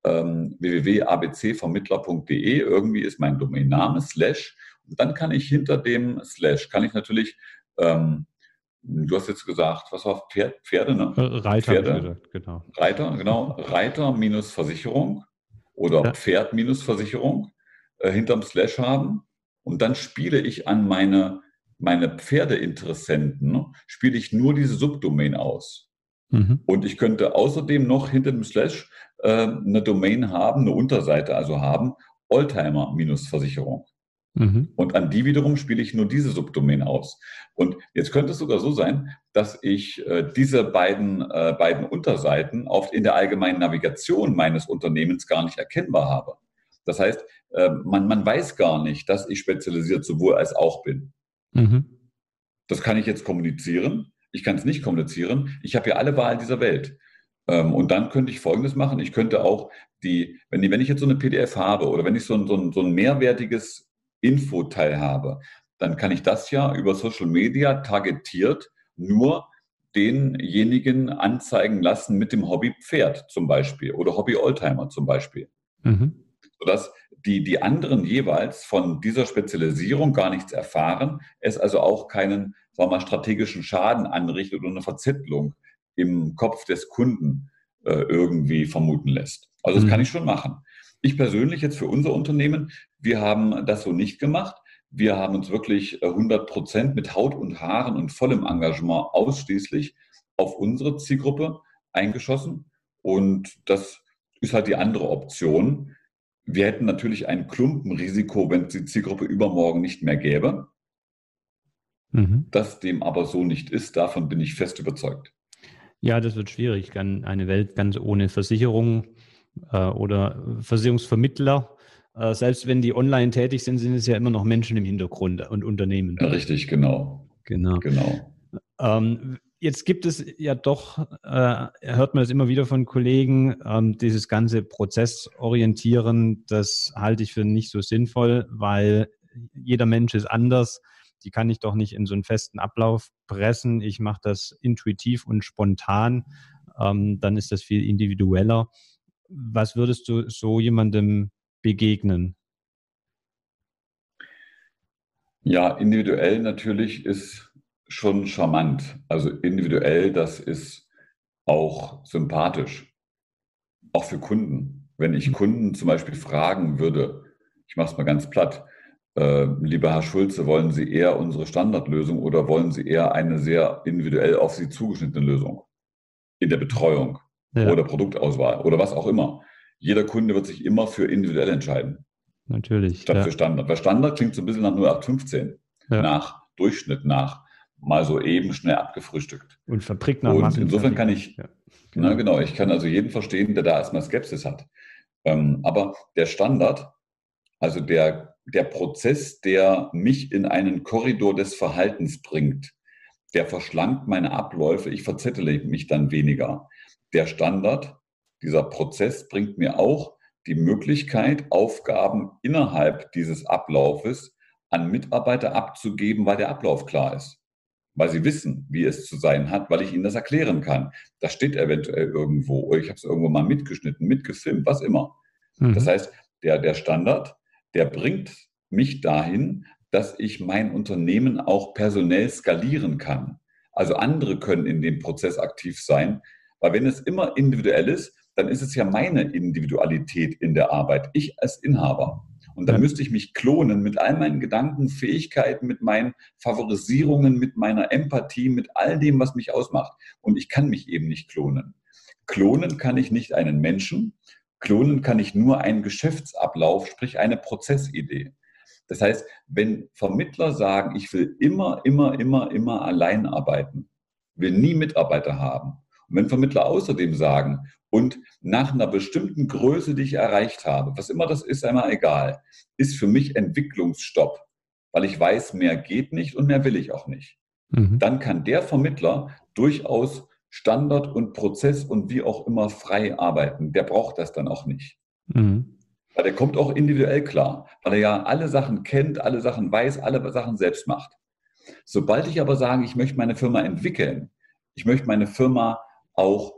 ähm, www.abcvermittler.de. Irgendwie ist mein Domainname, slash. Und dann kann ich hinter dem slash, kann ich natürlich, ähm, du hast jetzt gesagt, was war Pferd, Pferde, ne? Äh, Reiter, Pferde, genau. Reiter, genau. Reiter minus Versicherung oder ja. Pferd minus Versicherung äh, hinterm Slash haben. Und dann spiele ich an meine, meine Pferdeinteressenten, ne, spiele ich nur diese Subdomain aus. Mhm. Und ich könnte außerdem noch hinter dem Slash äh, eine Domain haben, eine Unterseite also haben, Oldtimer-Versicherung. Mhm. Und an die wiederum spiele ich nur diese Subdomain aus. Und jetzt könnte es sogar so sein, dass ich äh, diese beiden, äh, beiden Unterseiten auf, in der allgemeinen Navigation meines Unternehmens gar nicht erkennbar habe. Das heißt, äh, man, man weiß gar nicht, dass ich spezialisiert sowohl als auch bin. Mhm. Das kann ich jetzt kommunizieren. Ich kann es nicht kommunizieren. Ich habe ja alle Wahl dieser Welt. Ähm, und dann könnte ich Folgendes machen. Ich könnte auch die, wenn, wenn ich jetzt so eine PDF habe oder wenn ich so ein, so ein, so ein mehrwertiges Infoteil habe, dann kann ich das ja über Social Media targetiert nur denjenigen anzeigen lassen mit dem Hobby Pferd zum Beispiel oder Hobby Oldtimer zum Beispiel. Mhm. Sodass die, die anderen jeweils von dieser Spezialisierung gar nichts erfahren, es also auch keinen sagen wir mal, strategischen Schaden anrichtet oder eine Verzettelung im Kopf des Kunden äh, irgendwie vermuten lässt. Also das mhm. kann ich schon machen. Ich persönlich jetzt für unser Unternehmen, wir haben das so nicht gemacht. Wir haben uns wirklich 100 äh, Prozent mit Haut und Haaren und vollem Engagement ausschließlich auf unsere Zielgruppe eingeschossen. Und das ist halt die andere Option. Wir hätten natürlich ein Klumpenrisiko, wenn es die Zielgruppe übermorgen nicht mehr gäbe. Mhm. Dass dem aber so nicht ist, davon bin ich fest überzeugt. Ja, das wird schwierig. Eine Welt ganz ohne Versicherung äh, oder Versicherungsvermittler äh, selbst wenn die online tätig sind, sind es ja immer noch Menschen im Hintergrund und Unternehmen. Richtig, genau. Genau. genau. Ähm, jetzt gibt es ja doch, äh, hört man das immer wieder von Kollegen, ähm, dieses ganze Prozessorientieren, das halte ich für nicht so sinnvoll, weil jeder Mensch ist anders. Die kann ich doch nicht in so einen festen Ablauf pressen. Ich mache das intuitiv und spontan. Ähm, dann ist das viel individueller. Was würdest du so jemandem begegnen? Ja, individuell natürlich ist schon charmant. Also individuell, das ist auch sympathisch. Auch für Kunden. Wenn ich Kunden zum Beispiel fragen würde, ich mache es mal ganz platt, äh, lieber Herr Schulze, wollen Sie eher unsere Standardlösung oder wollen Sie eher eine sehr individuell auf Sie zugeschnittene Lösung in der Betreuung ja. oder Produktauswahl oder was auch immer? jeder Kunde wird sich immer für individuell entscheiden. Natürlich. Statt ja. für Standard. Weil Standard klingt so ein bisschen nach 0815. Ja. Nach Durchschnitt, nach mal so eben schnell abgefrühstückt. Und verprickt nach Und insofern kann ich, ja. genau. Na, genau, ich kann also jeden verstehen, der da erstmal Skepsis hat. Ähm, aber der Standard, also der, der Prozess, der mich in einen Korridor des Verhaltens bringt, der verschlankt meine Abläufe, ich verzettele mich dann weniger. Der Standard dieser Prozess bringt mir auch die Möglichkeit, Aufgaben innerhalb dieses Ablaufes an Mitarbeiter abzugeben, weil der Ablauf klar ist. Weil sie wissen, wie es zu sein hat, weil ich ihnen das erklären kann. Das steht eventuell irgendwo oder ich habe es irgendwo mal mitgeschnitten, mitgefilmt, was immer. Mhm. Das heißt, der, der Standard, der bringt mich dahin, dass ich mein Unternehmen auch personell skalieren kann. Also andere können in dem Prozess aktiv sein, weil wenn es immer individuell ist, dann ist es ja meine Individualität in der Arbeit, ich als Inhaber. Und dann ja. müsste ich mich klonen mit all meinen Gedanken, Fähigkeiten, mit meinen Favorisierungen, mit meiner Empathie, mit all dem, was mich ausmacht. Und ich kann mich eben nicht klonen. Klonen kann ich nicht einen Menschen, klonen kann ich nur einen Geschäftsablauf, sprich eine Prozessidee. Das heißt, wenn Vermittler sagen, ich will immer, immer, immer, immer allein arbeiten, will nie Mitarbeiter haben, wenn Vermittler außerdem sagen, und nach einer bestimmten Größe, die ich erreicht habe, was immer das ist, einmal egal, ist für mich Entwicklungsstopp, weil ich weiß, mehr geht nicht und mehr will ich auch nicht. Mhm. Dann kann der Vermittler durchaus Standard und Prozess und wie auch immer frei arbeiten. Der braucht das dann auch nicht. Mhm. Weil der kommt auch individuell klar, weil er ja alle Sachen kennt, alle Sachen weiß, alle Sachen selbst macht. Sobald ich aber sage, ich möchte meine Firma entwickeln, ich möchte meine Firma auch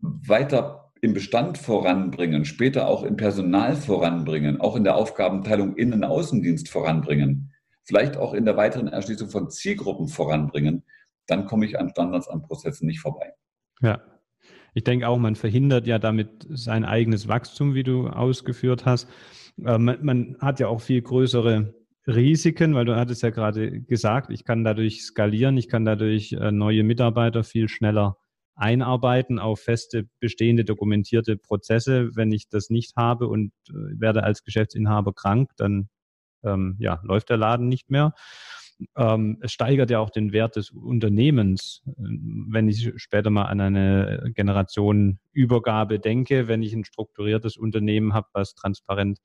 weiter im Bestand voranbringen, später auch im Personal voranbringen, auch in der Aufgabenteilung Innen-Außendienst voranbringen, vielleicht auch in der weiteren Erschließung von Zielgruppen voranbringen, dann komme ich an Standards, an Prozessen nicht vorbei. Ja. Ich denke auch, man verhindert ja damit sein eigenes Wachstum, wie du ausgeführt hast. Äh, man, man hat ja auch viel größere Risiken, weil du hattest ja gerade gesagt, ich kann dadurch skalieren, ich kann dadurch äh, neue Mitarbeiter viel schneller einarbeiten auf feste, bestehende, dokumentierte Prozesse. Wenn ich das nicht habe und äh, werde als Geschäftsinhaber krank, dann ähm, ja, läuft der Laden nicht mehr. Ähm, es steigert ja auch den Wert des Unternehmens. Wenn ich später mal an eine Generationenübergabe denke, wenn ich ein strukturiertes Unternehmen habe, was transparent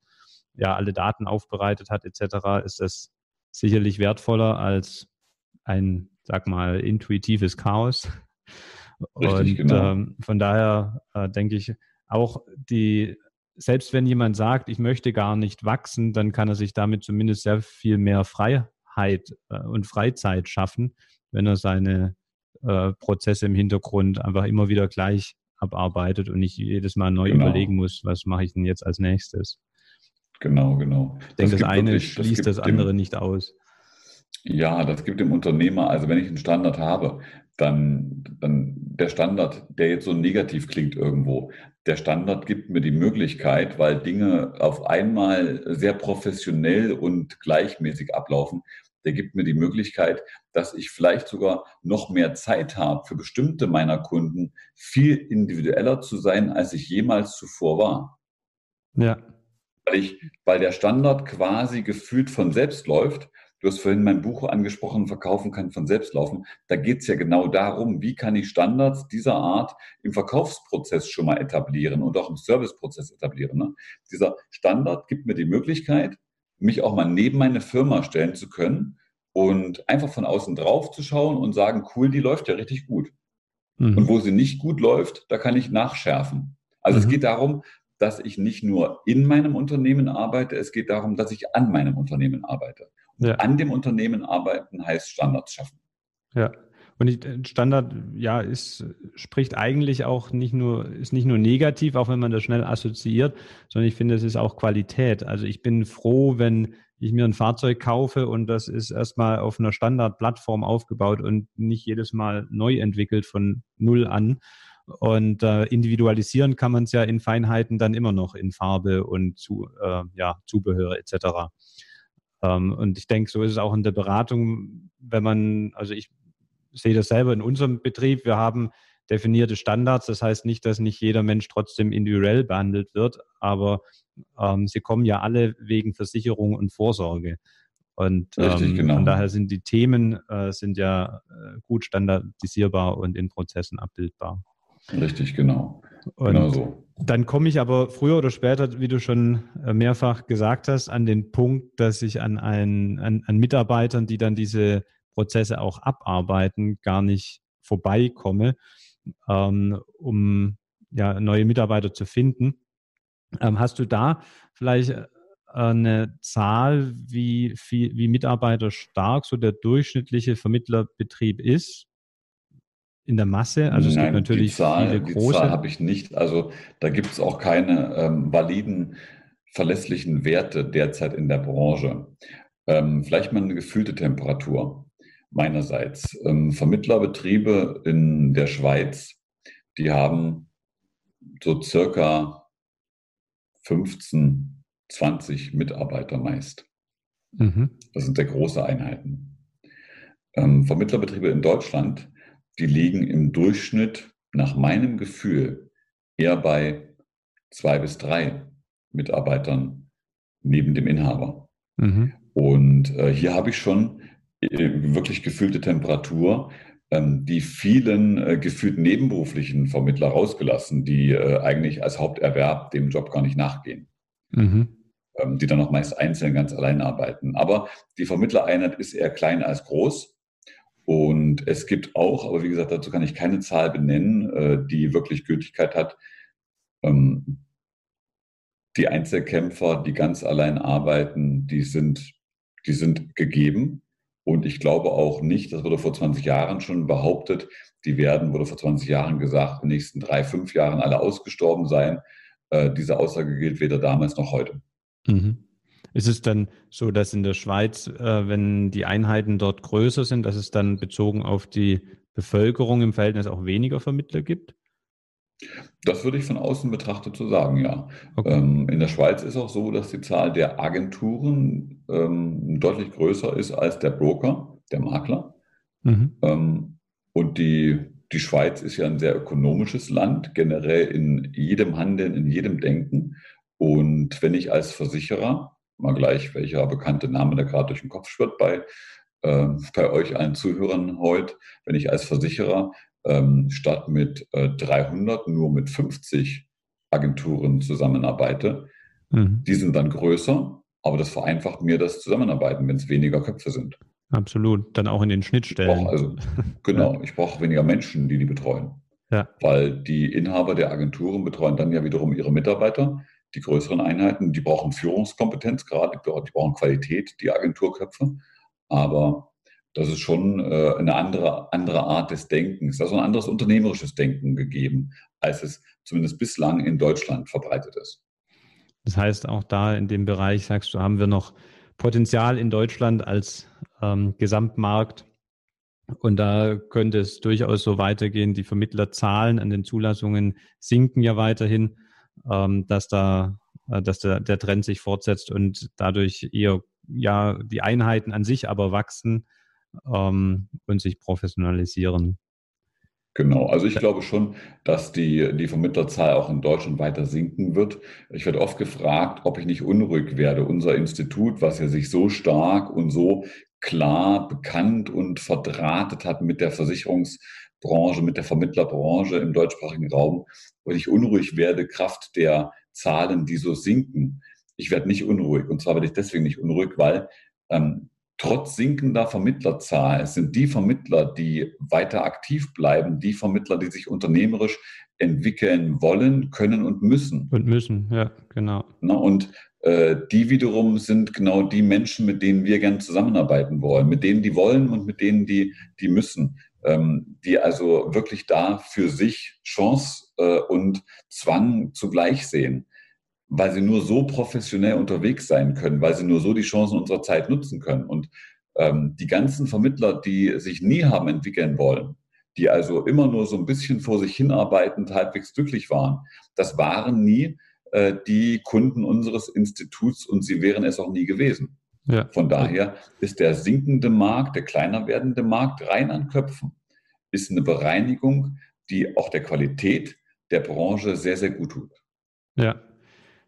ja alle Daten aufbereitet hat etc., ist das sicherlich wertvoller als ein, sag mal, intuitives Chaos. Richtig, Und genau. ähm, von daher äh, denke ich, auch die, selbst wenn jemand sagt, ich möchte gar nicht wachsen, dann kann er sich damit zumindest sehr viel mehr Freiheit äh, und Freizeit schaffen, wenn er seine äh, Prozesse im Hintergrund einfach immer wieder gleich abarbeitet und nicht jedes Mal neu genau. überlegen muss, was mache ich denn jetzt als nächstes. Genau, genau. Ich denke, das, das eine wirklich, schließt das, das andere dem, nicht aus. Ja, das gibt dem Unternehmer, also wenn ich einen Standard habe, dann, dann der Standard, der jetzt so negativ klingt irgendwo, der Standard gibt mir die Möglichkeit, weil Dinge auf einmal sehr professionell und gleichmäßig ablaufen, der gibt mir die Möglichkeit, dass ich vielleicht sogar noch mehr Zeit habe, für bestimmte meiner Kunden viel individueller zu sein, als ich jemals zuvor war. Ja. Weil, ich, weil der Standard quasi gefühlt von selbst läuft. Du hast vorhin mein Buch angesprochen, Verkaufen kann von selbst laufen. Da geht es ja genau darum, wie kann ich Standards dieser Art im Verkaufsprozess schon mal etablieren und auch im Serviceprozess etablieren. Ne? Dieser Standard gibt mir die Möglichkeit, mich auch mal neben meine Firma stellen zu können und einfach von außen drauf zu schauen und sagen, cool, die läuft ja richtig gut. Mhm. Und wo sie nicht gut läuft, da kann ich nachschärfen. Also mhm. es geht darum, dass ich nicht nur in meinem Unternehmen arbeite, es geht darum, dass ich an meinem Unternehmen arbeite. Und ja. an dem Unternehmen arbeiten heißt Standards schaffen. Ja. Und Standard, ja, ist, spricht eigentlich auch nicht nur, ist nicht nur negativ, auch wenn man das schnell assoziiert, sondern ich finde, es ist auch Qualität. Also ich bin froh, wenn ich mir ein Fahrzeug kaufe und das ist erstmal auf einer Standardplattform aufgebaut und nicht jedes Mal neu entwickelt von null an. Und äh, individualisieren kann man es ja in Feinheiten dann immer noch in Farbe und zu, äh, ja, Zubehör etc. Ähm, und ich denke, so ist es auch in der Beratung, wenn man, also ich sehe das selber in unserem Betrieb. Wir haben definierte Standards. Das heißt nicht, dass nicht jeder Mensch trotzdem individuell behandelt wird, aber ähm, sie kommen ja alle wegen Versicherung und Vorsorge. Und Richtig, ähm, genau. von daher sind die Themen äh, sind ja äh, gut standardisierbar und in Prozessen abbildbar. Richtig, genau. Und genau so. Dann komme ich aber früher oder später, wie du schon äh, mehrfach gesagt hast, an den Punkt, dass ich an, ein, an, an Mitarbeitern, die dann diese Prozesse auch abarbeiten, gar nicht vorbeikomme, ähm, um ja, neue Mitarbeiter zu finden. Ähm, hast du da vielleicht äh, eine Zahl, wie viel, wie Mitarbeiter stark so der durchschnittliche Vermittlerbetrieb ist? In der Masse? Also es Nein, gibt natürlich die Zahl, viele große. Die Zahl habe ich nicht. Also da gibt es auch keine ähm, validen, verlässlichen Werte derzeit in der Branche. Ähm, vielleicht mal eine gefühlte Temperatur meinerseits. Ähm, Vermittlerbetriebe in der Schweiz, die haben so circa 15, 20 Mitarbeiter meist. Mhm. Das sind sehr große Einheiten. Ähm, Vermittlerbetriebe in Deutschland, die liegen im Durchschnitt nach meinem Gefühl eher bei zwei bis drei Mitarbeitern neben dem Inhaber. Mhm. Und äh, hier habe ich schon äh, wirklich gefühlte Temperatur, ähm, die vielen äh, gefühlt nebenberuflichen Vermittler rausgelassen, die äh, eigentlich als Haupterwerb dem Job gar nicht nachgehen. Mhm. Ähm, die dann auch meist einzeln ganz allein arbeiten. Aber die Vermittlereinheit ist eher klein als groß. Und es gibt auch, aber wie gesagt, dazu kann ich keine Zahl benennen, die wirklich Gültigkeit hat. Ähm, die Einzelkämpfer, die ganz allein arbeiten, die sind, die sind gegeben. Und ich glaube auch nicht, das wurde vor 20 Jahren schon behauptet, die werden, wurde vor 20 Jahren gesagt, in den nächsten drei, fünf Jahren alle ausgestorben sein. Äh, diese Aussage gilt weder damals noch heute. Mhm. Ist es dann so, dass in der Schweiz, äh, wenn die Einheiten dort größer sind, dass es dann bezogen auf die Bevölkerung im Verhältnis auch weniger Vermittler gibt? Das würde ich von außen betrachtet so sagen, ja. Okay. Ähm, in der Schweiz ist auch so, dass die Zahl der Agenturen ähm, deutlich größer ist als der Broker, der Makler. Mhm. Ähm, und die, die Schweiz ist ja ein sehr ökonomisches Land, generell in jedem Handeln, in jedem Denken. Und wenn ich als Versicherer, mal gleich welcher bekannte Name da gerade durch den Kopf schwirrt bei, äh, bei euch allen Zuhörern heute, wenn ich als Versicherer ähm, statt mit äh, 300 nur mit 50 Agenturen zusammenarbeite. Mhm. Die sind dann größer, aber das vereinfacht mir das Zusammenarbeiten, wenn es weniger Köpfe sind. Absolut, dann auch in den Schnittstellen. Ich also, genau, ich brauche weniger Menschen, die die betreuen. Ja. Weil die Inhaber der Agenturen betreuen dann ja wiederum ihre Mitarbeiter. Die größeren Einheiten, die brauchen Führungskompetenz gerade, die brauchen Qualität, die Agenturköpfe. Aber das ist schon äh, eine andere, andere Art des Denkens, also ein anderes unternehmerisches Denken gegeben, als es zumindest bislang in Deutschland verbreitet ist. Das heißt, auch da in dem Bereich, sagst du, haben wir noch Potenzial in Deutschland als ähm, Gesamtmarkt. Und da könnte es durchaus so weitergehen. Die Vermittlerzahlen an den Zulassungen sinken ja weiterhin, ähm, dass da, äh, dass der, der Trend sich fortsetzt und dadurch eher ja die Einheiten an sich aber wachsen ähm, und sich professionalisieren. Genau, also ich glaube schon, dass die, die Vermittlerzahl auch in Deutschland weiter sinken wird. Ich werde oft gefragt, ob ich nicht unruhig werde. Unser Institut, was ja sich so stark und so klar bekannt und verdrahtet hat mit der Versicherungsbranche, mit der Vermittlerbranche im deutschsprachigen Raum, ob ich unruhig werde, Kraft der Zahlen, die so sinken. Ich werde nicht unruhig. Und zwar werde ich deswegen nicht unruhig, weil ähm, trotz sinkender Vermittlerzahl sind die Vermittler, die weiter aktiv bleiben, die Vermittler, die sich unternehmerisch entwickeln wollen, können und müssen. Und müssen, ja, genau. Na, und äh, die wiederum sind genau die Menschen, mit denen wir gern zusammenarbeiten wollen, mit denen die wollen und mit denen die, die müssen, ähm, die also wirklich da für sich Chance äh, und Zwang zugleich sehen weil sie nur so professionell unterwegs sein können, weil sie nur so die Chancen unserer Zeit nutzen können. Und ähm, die ganzen Vermittler, die sich nie haben entwickeln wollen, die also immer nur so ein bisschen vor sich hinarbeitend halbwegs glücklich waren, das waren nie äh, die Kunden unseres Instituts und sie wären es auch nie gewesen. Ja. Von daher ist der sinkende Markt, der kleiner werdende Markt rein an Köpfen, ist eine Bereinigung, die auch der Qualität der Branche sehr, sehr gut tut. Ja,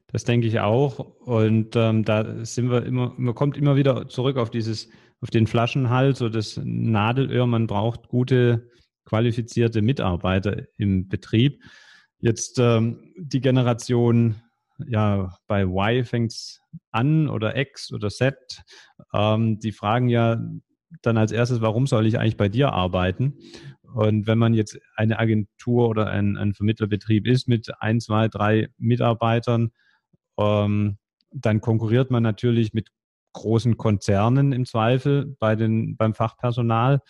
das denke ich auch. Und ähm, da sind wir immer, man kommt immer wieder zurück auf dieses, auf den Flaschenhals oder das Nadelöhr. Man braucht gute, qualifizierte Mitarbeiter im Betrieb. Jetzt ähm, die Generation, ja, bei Y fängt's an oder X oder Z, ähm, die fragen ja dann als erstes, warum soll ich eigentlich bei dir arbeiten? Und wenn man jetzt eine Agentur oder ein, ein Vermittlerbetrieb ist mit ein, zwei, drei Mitarbeitern, ähm, dann konkurriert man natürlich mit großen Konzernen im Zweifel bei den, beim Fachpersonal.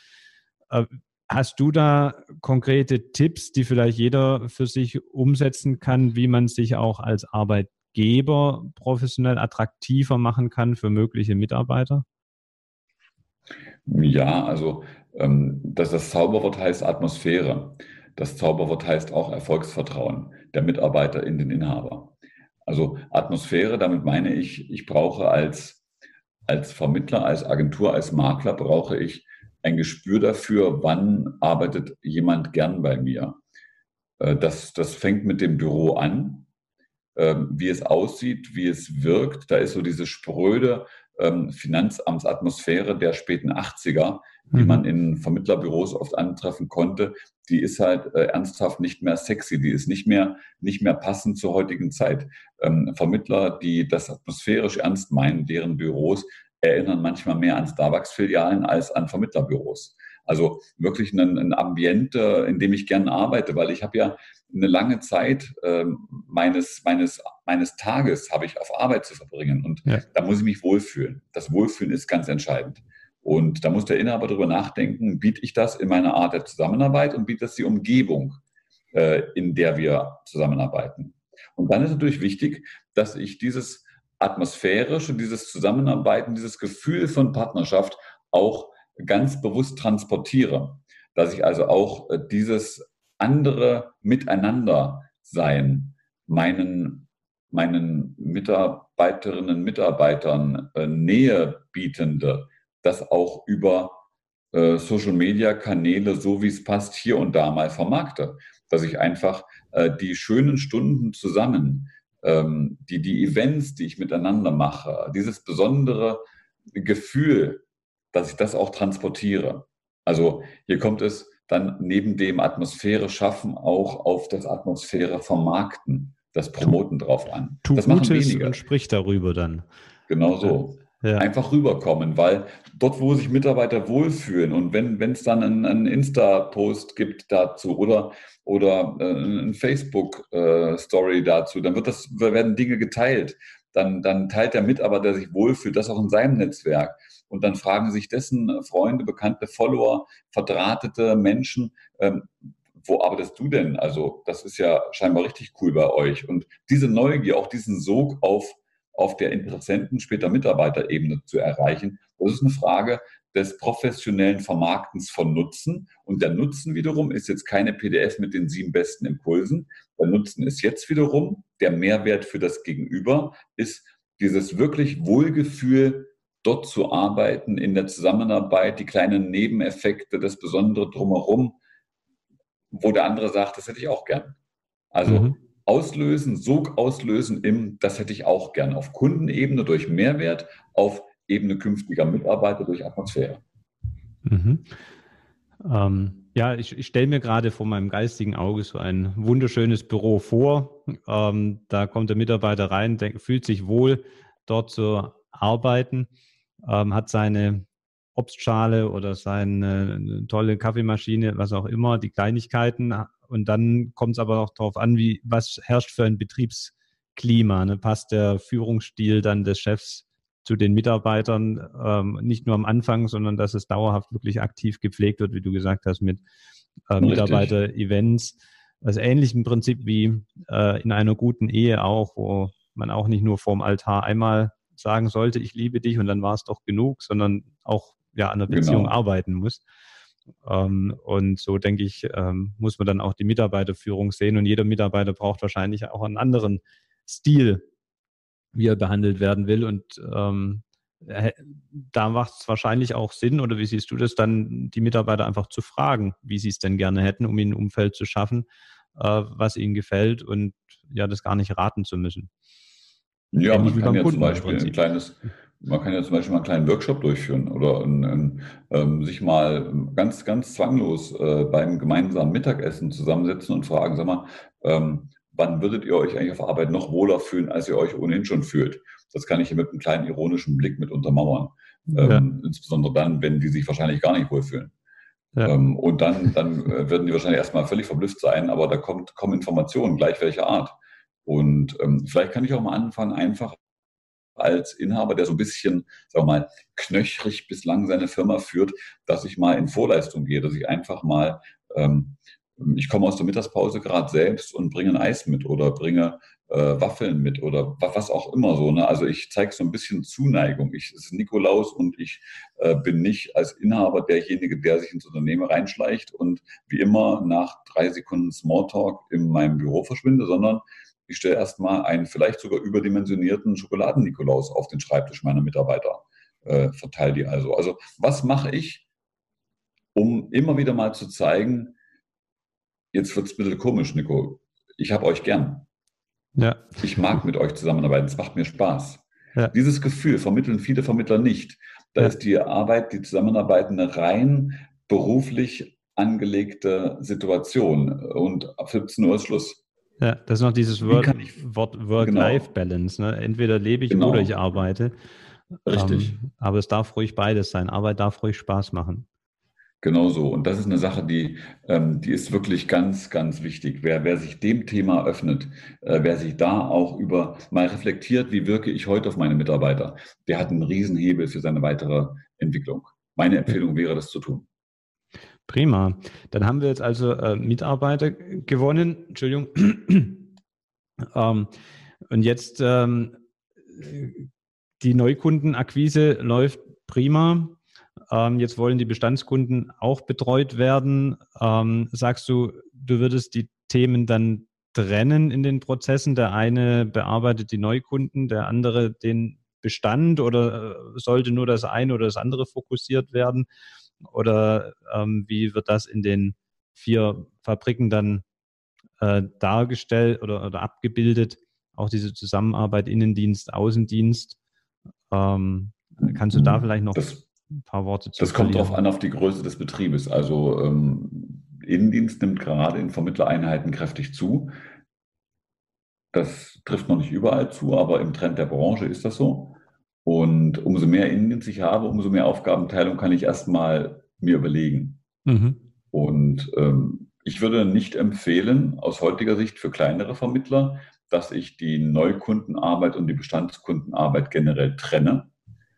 Äh, hast du da konkrete Tipps, die vielleicht jeder für sich umsetzen kann, wie man sich auch als Arbeitgeber professionell attraktiver machen kann für mögliche Mitarbeiter? Ja, also ähm, das, das Zauberwort heißt Atmosphäre. Das Zauberwort heißt auch Erfolgsvertrauen der Mitarbeiter in den Inhaber. Also Atmosphäre, damit meine ich, ich brauche als, als Vermittler, als Agentur, als Makler, brauche ich ein Gespür dafür, wann arbeitet jemand gern bei mir. Äh, das, das fängt mit dem Büro an, ähm, wie es aussieht, wie es wirkt. Da ist so diese spröde ähm, Finanzamtsatmosphäre der späten 80er, die mhm. man in Vermittlerbüros oft antreffen konnte, die ist halt äh, ernsthaft nicht mehr sexy, die ist nicht mehr, nicht mehr passend zur heutigen Zeit. Ähm, Vermittler, die das atmosphärisch ernst meinen, deren Büros erinnern manchmal mehr an Starbucks-Filialen als an Vermittlerbüros. Also wirklich ein, ein Ambiente, in dem ich gerne arbeite, weil ich habe ja eine lange Zeit äh, meines, meines, meines Tages habe ich auf Arbeit zu verbringen und ja. da muss ich mich wohlfühlen. Das Wohlfühlen ist ganz entscheidend. Und da muss der Inhaber darüber nachdenken, biete ich das in meiner Art der Zusammenarbeit und biete das die Umgebung, äh, in der wir zusammenarbeiten. Und dann ist natürlich wichtig, dass ich dieses atmosphärische, dieses Zusammenarbeiten, dieses Gefühl von Partnerschaft auch ganz bewusst transportiere. Dass ich also auch äh, dieses andere Miteinander sein meinen, meinen Mitarbeiterinnen, Mitarbeitern äh, Nähe bietende, das auch über äh, Social-Media-Kanäle, so wie es passt, hier und da mal vermarkte. Dass ich einfach äh, die schönen Stunden zusammen, ähm, die, die Events, die ich miteinander mache, dieses besondere Gefühl, dass ich das auch transportiere. Also hier kommt es dann neben dem Atmosphäre schaffen auch auf das Atmosphäre vermarkten, das Promoten drauf an. Tu das machen Gutes wenige. und sprich darüber dann. Genau so. Ja. einfach rüberkommen, weil dort, wo sich Mitarbeiter wohlfühlen und wenn es dann einen, einen Insta-Post gibt dazu oder, oder äh, eine Facebook-Story äh, dazu, dann wird das, werden Dinge geteilt. Dann, dann teilt der Mitarbeiter, der sich wohlfühlt, das auch in seinem Netzwerk. Und dann fragen sich dessen Freunde, bekannte Follower, verdrahtete Menschen, ähm, wo arbeitest du denn? Also das ist ja scheinbar richtig cool bei euch. Und diese Neugier, auch diesen Sog auf auf der Interessenten, später Mitarbeiterebene zu erreichen. Das ist eine Frage des professionellen Vermarktens von Nutzen. Und der Nutzen wiederum ist jetzt keine PDF mit den sieben besten Impulsen. Der Nutzen ist jetzt wiederum der Mehrwert für das Gegenüber, ist dieses wirklich Wohlgefühl, dort zu arbeiten, in der Zusammenarbeit, die kleinen Nebeneffekte, das Besondere drumherum, wo der andere sagt, das hätte ich auch gern. Also mhm auslösen, Sog auslösen im, das hätte ich auch gern, auf Kundenebene durch Mehrwert, auf Ebene künftiger Mitarbeiter durch Atmosphäre. Mhm. Ähm, ja, ich, ich stelle mir gerade vor meinem geistigen Auge so ein wunderschönes Büro vor. Ähm, da kommt der Mitarbeiter rein, denk, fühlt sich wohl, dort zu arbeiten, ähm, hat seine Obstschale oder seine tolle Kaffeemaschine, was auch immer, die Kleinigkeiten, und dann kommt es aber auch darauf an, wie, was herrscht für ein Betriebsklima. Ne? Passt der Führungsstil dann des Chefs zu den Mitarbeitern, ähm, nicht nur am Anfang, sondern dass es dauerhaft wirklich aktiv gepflegt wird, wie du gesagt hast, mit äh, Mitarbeiter-Events. Also ähnlich im Prinzip wie äh, in einer guten Ehe auch, wo man auch nicht nur vorm Altar einmal sagen sollte, ich liebe dich und dann war es doch genug, sondern auch ja an der Beziehung genau. arbeiten muss. Ähm, und so denke ich, ähm, muss man dann auch die Mitarbeiterführung sehen und jeder Mitarbeiter braucht wahrscheinlich auch einen anderen Stil, wie er behandelt werden will. Und ähm, da macht es wahrscheinlich auch Sinn, oder wie siehst du das, dann die Mitarbeiter einfach zu fragen, wie sie es denn gerne hätten, um ihnen ein Umfeld zu schaffen, äh, was ihnen gefällt und ja, das gar nicht raten zu müssen. Ja, man kann ja Kunden zum Beispiel ein kleines, man kann ja zum Beispiel mal einen kleinen Workshop durchführen oder ein, ein, ähm, sich mal ganz, ganz zwanglos äh, beim gemeinsamen Mittagessen zusammensetzen und fragen, sag mal, ähm, wann würdet ihr euch eigentlich auf Arbeit noch wohler fühlen, als ihr euch ohnehin schon fühlt? Das kann ich hier mit einem kleinen ironischen Blick mit untermauern. Ja. Ähm, insbesondere dann, wenn die sich wahrscheinlich gar nicht wohlfühlen. Ja. Ähm, und dann, dann äh, werden die wahrscheinlich erstmal völlig verblüfft sein, aber da kommt, kommen Informationen, gleich welcher Art. Und ähm, vielleicht kann ich auch mal anfangen, einfach als Inhaber, der so ein bisschen, sagen wir mal, knöchrig bislang seine Firma führt, dass ich mal in Vorleistung gehe, dass ich einfach mal, ähm, ich komme aus der Mittagspause gerade selbst und bringe ein Eis mit oder bringe äh, Waffeln mit oder was auch immer so. Ne? Also ich zeige so ein bisschen Zuneigung. Ich es ist Nikolaus und ich äh, bin nicht als Inhaber derjenige, der sich ins Unternehmen reinschleicht und wie immer nach drei Sekunden Smalltalk in meinem Büro verschwinde, sondern ich stelle erstmal einen vielleicht sogar überdimensionierten Schokoladen-Nikolaus auf den Schreibtisch meiner Mitarbeiter, äh, verteile die also. Also was mache ich, um immer wieder mal zu zeigen, jetzt wird es ein bisschen komisch, Nico, ich habe euch gern. Ja. Ich mag mit euch zusammenarbeiten, es macht mir Spaß. Ja. Dieses Gefühl vermitteln viele Vermittler nicht. Da ja. ist die Arbeit, die Zusammenarbeit eine rein beruflich angelegte Situation und ab 17 Uhr ist Schluss. Ja, das ist noch dieses Wort, Wort Work-Life-Balance. Genau. Ne? Entweder lebe ich genau. oder ich arbeite. Richtig. Ähm, aber es darf ruhig beides sein. Arbeit darf ruhig Spaß machen. Genau so. Und das ist eine Sache, die, ähm, die ist wirklich ganz, ganz wichtig. Wer, wer sich dem Thema öffnet, äh, wer sich da auch über mal reflektiert, wie wirke ich heute auf meine Mitarbeiter, der hat einen Riesenhebel für seine weitere Entwicklung. Meine Empfehlung wäre, das zu tun. Prima. Dann haben wir jetzt also äh, Mitarbeiter gewonnen. Entschuldigung. ähm, und jetzt ähm, die Neukundenakquise läuft prima. Ähm, jetzt wollen die Bestandskunden auch betreut werden. Ähm, sagst du, du würdest die Themen dann trennen in den Prozessen? Der eine bearbeitet die Neukunden, der andere den Bestand oder äh, sollte nur das eine oder das andere fokussiert werden? Oder ähm, wie wird das in den vier Fabriken dann äh, dargestellt oder, oder abgebildet? Auch diese Zusammenarbeit Innendienst, Außendienst. Ähm, kannst du da vielleicht noch das, ein paar Worte zu Das kommt darauf an, auf die Größe des Betriebes. Also ähm, Innendienst nimmt gerade in Vermittlereinheiten kräftig zu. Das trifft noch nicht überall zu, aber im Trend der Branche ist das so. Und umso mehr Indienst ich habe, umso mehr Aufgabenteilung kann ich erstmal mir überlegen. Mhm. Und ähm, ich würde nicht empfehlen, aus heutiger Sicht für kleinere Vermittler, dass ich die Neukundenarbeit und die Bestandskundenarbeit generell trenne,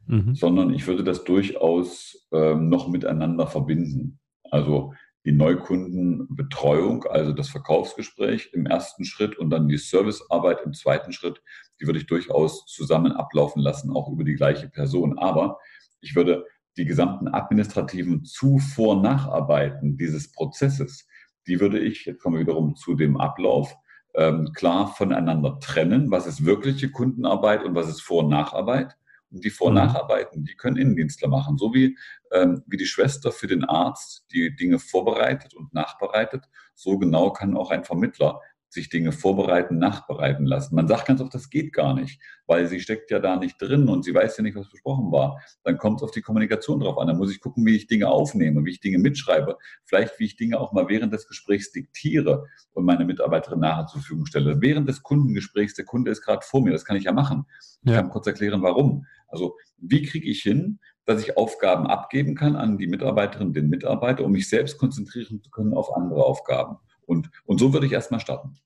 mhm. sondern ich würde das durchaus ähm, noch miteinander verbinden. Also die Neukundenbetreuung, also das Verkaufsgespräch im ersten Schritt und dann die Servicearbeit im zweiten Schritt, die würde ich durchaus zusammen ablaufen lassen, auch über die gleiche Person. Aber ich würde die gesamten administrativen Zu-, Vor-, Nacharbeiten dieses Prozesses, die würde ich, jetzt kommen wir wiederum zu dem Ablauf, ähm, klar voneinander trennen. Was ist wirkliche Kundenarbeit und was ist Vor- und Nacharbeit? Die Vor- und mhm. Nacharbeiten, die können Innendienstler machen. So wie, ähm, wie die Schwester für den Arzt die Dinge vorbereitet und nachbereitet, so genau kann auch ein Vermittler sich Dinge vorbereiten, nachbereiten lassen. Man sagt ganz oft, das geht gar nicht, weil sie steckt ja da nicht drin und sie weiß ja nicht, was besprochen war. Dann kommt es auf die Kommunikation drauf an. Dann muss ich gucken, wie ich Dinge aufnehme, wie ich Dinge mitschreibe, vielleicht wie ich Dinge auch mal während des Gesprächs diktiere und meine Mitarbeiterin nachher zur Verfügung stelle. Während des Kundengesprächs, der Kunde ist gerade vor mir, das kann ich ja machen. Ich ja. kann kurz erklären, warum. Also wie kriege ich hin, dass ich Aufgaben abgeben kann an die Mitarbeiterin, den Mitarbeiter, um mich selbst konzentrieren zu können auf andere Aufgaben. Und, und so würde ich erstmal starten.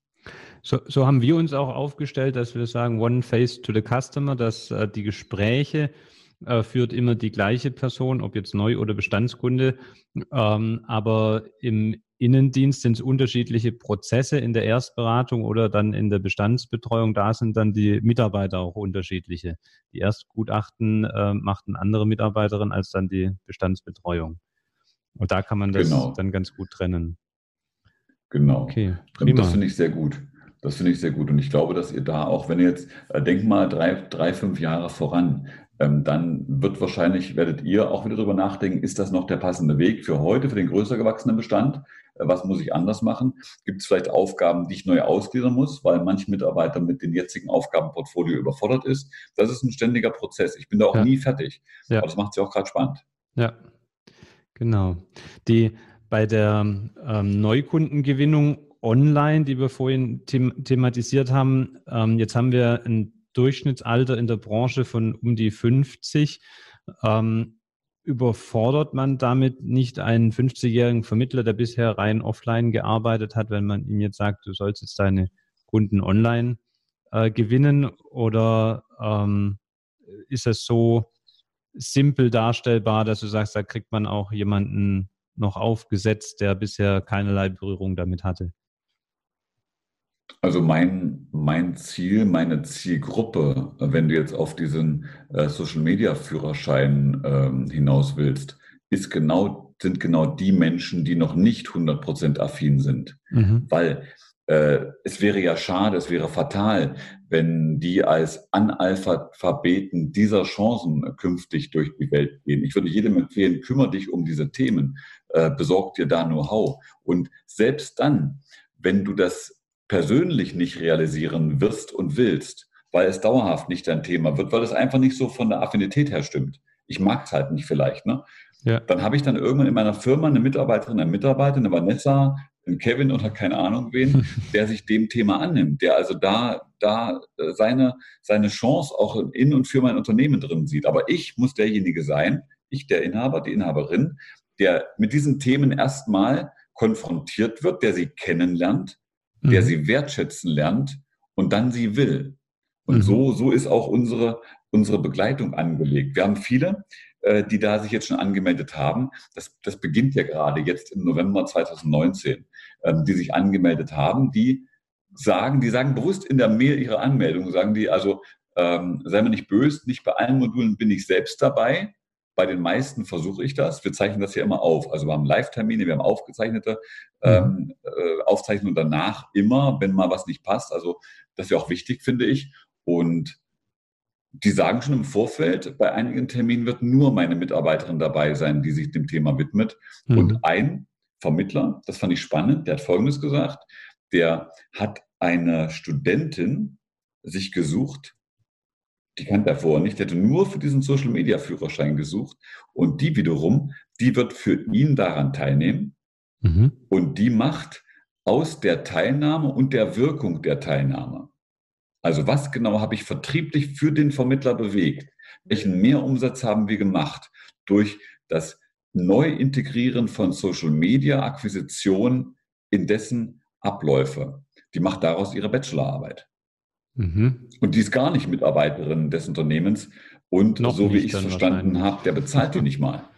So, so haben wir uns auch aufgestellt, dass wir sagen, One Face to the Customer, dass äh, die Gespräche äh, führt immer die gleiche Person, ob jetzt Neu- oder Bestandskunde. Ähm, aber im Innendienst sind es unterschiedliche Prozesse in der Erstberatung oder dann in der Bestandsbetreuung. Da sind dann die Mitarbeiter auch unterschiedliche. Die Erstgutachten äh, macht eine andere Mitarbeiterin als dann die Bestandsbetreuung. Und da kann man das genau. dann ganz gut trennen. Genau. Okay, prima. Das finde ich sehr gut. Das finde ich sehr gut. Und ich glaube, dass ihr da auch, wenn ihr jetzt, äh, denkt mal drei, drei, fünf Jahre voran, ähm, dann wird wahrscheinlich, werdet ihr auch wieder darüber nachdenken, ist das noch der passende Weg für heute, für den größer gewachsenen Bestand? Äh, was muss ich anders machen? Gibt es vielleicht Aufgaben, die ich neu ausgliedern muss, weil manch Mitarbeiter mit dem jetzigen Aufgabenportfolio überfordert ist? Das ist ein ständiger Prozess. Ich bin da auch ja. nie fertig. Ja. Aber das macht es ja auch gerade spannend. Ja, genau. Die, bei der ähm, Neukundengewinnung online, die wir vorhin them thematisiert haben, ähm, jetzt haben wir ein Durchschnittsalter in der Branche von um die 50. Ähm, überfordert man damit nicht einen 50-jährigen Vermittler, der bisher rein offline gearbeitet hat, wenn man ihm jetzt sagt, du sollst jetzt deine Kunden online äh, gewinnen? Oder ähm, ist es so simpel darstellbar, dass du sagst, da kriegt man auch jemanden noch aufgesetzt, der bisher keinerlei Berührung damit hatte? Also mein, mein Ziel, meine Zielgruppe, wenn du jetzt auf diesen äh, Social-Media-Führerschein ähm, hinaus willst, ist genau, sind genau die Menschen, die noch nicht 100% affin sind. Mhm. Weil es wäre ja schade, es wäre fatal, wenn die als Analphabeten dieser Chancen künftig durch die Welt gehen. Ich würde jedem empfehlen, kümmere dich um diese Themen, äh, besorg dir da Know-how. Und selbst dann, wenn du das persönlich nicht realisieren wirst und willst, weil es dauerhaft nicht dein Thema wird, weil es einfach nicht so von der Affinität her stimmt. Ich mag es halt nicht vielleicht, ne? Ja. Dann habe ich dann irgendwann in meiner Firma eine Mitarbeiterin, einen Mitarbeiter, eine Vanessa, Kevin oder keine Ahnung wen, der sich dem Thema annimmt, der also da, da äh, seine, seine Chance auch in und für mein Unternehmen drin sieht. Aber ich muss derjenige sein, ich der Inhaber, die Inhaberin, der mit diesen Themen erstmal konfrontiert wird, der sie kennenlernt, mhm. der sie wertschätzen lernt und dann sie will. Und mhm. so, so ist auch unsere, unsere Begleitung angelegt. Wir haben viele, äh, die da sich jetzt schon angemeldet haben. Das, das beginnt ja gerade jetzt im November 2019, ähm, die sich angemeldet haben, die sagen, die sagen bewusst in der Mail ihrer Anmeldung, sagen die also, ähm, sei mir nicht böse, nicht bei allen Modulen bin ich selbst dabei. Bei den meisten versuche ich das. Wir zeichnen das ja immer auf. Also wir haben Live-Termine, wir haben aufgezeichnete ähm, äh, Aufzeichnungen danach immer, wenn mal was nicht passt. Also das ist ja auch wichtig, finde ich. Und die sagen schon im Vorfeld, bei einigen Terminen wird nur meine Mitarbeiterin dabei sein, die sich dem Thema widmet. Mhm. Und ein Vermittler, das fand ich spannend, der hat Folgendes gesagt, der hat eine Studentin sich gesucht, die kannte er vorher nicht, der hätte nur für diesen Social-Media-Führerschein gesucht. Und die wiederum, die wird für ihn daran teilnehmen. Mhm. und die macht aus der Teilnahme und der Wirkung der Teilnahme. Also was genau habe ich vertrieblich für den Vermittler bewegt? Welchen Mehrumsatz haben wir gemacht? Durch das Neuintegrieren von Social Media Akquisition in dessen Abläufe? Die macht daraus ihre Bachelorarbeit. Mhm. Und die ist gar nicht Mitarbeiterin des Unternehmens. Und Noch so wie ich es verstanden habe, der bezahlt die nicht mal.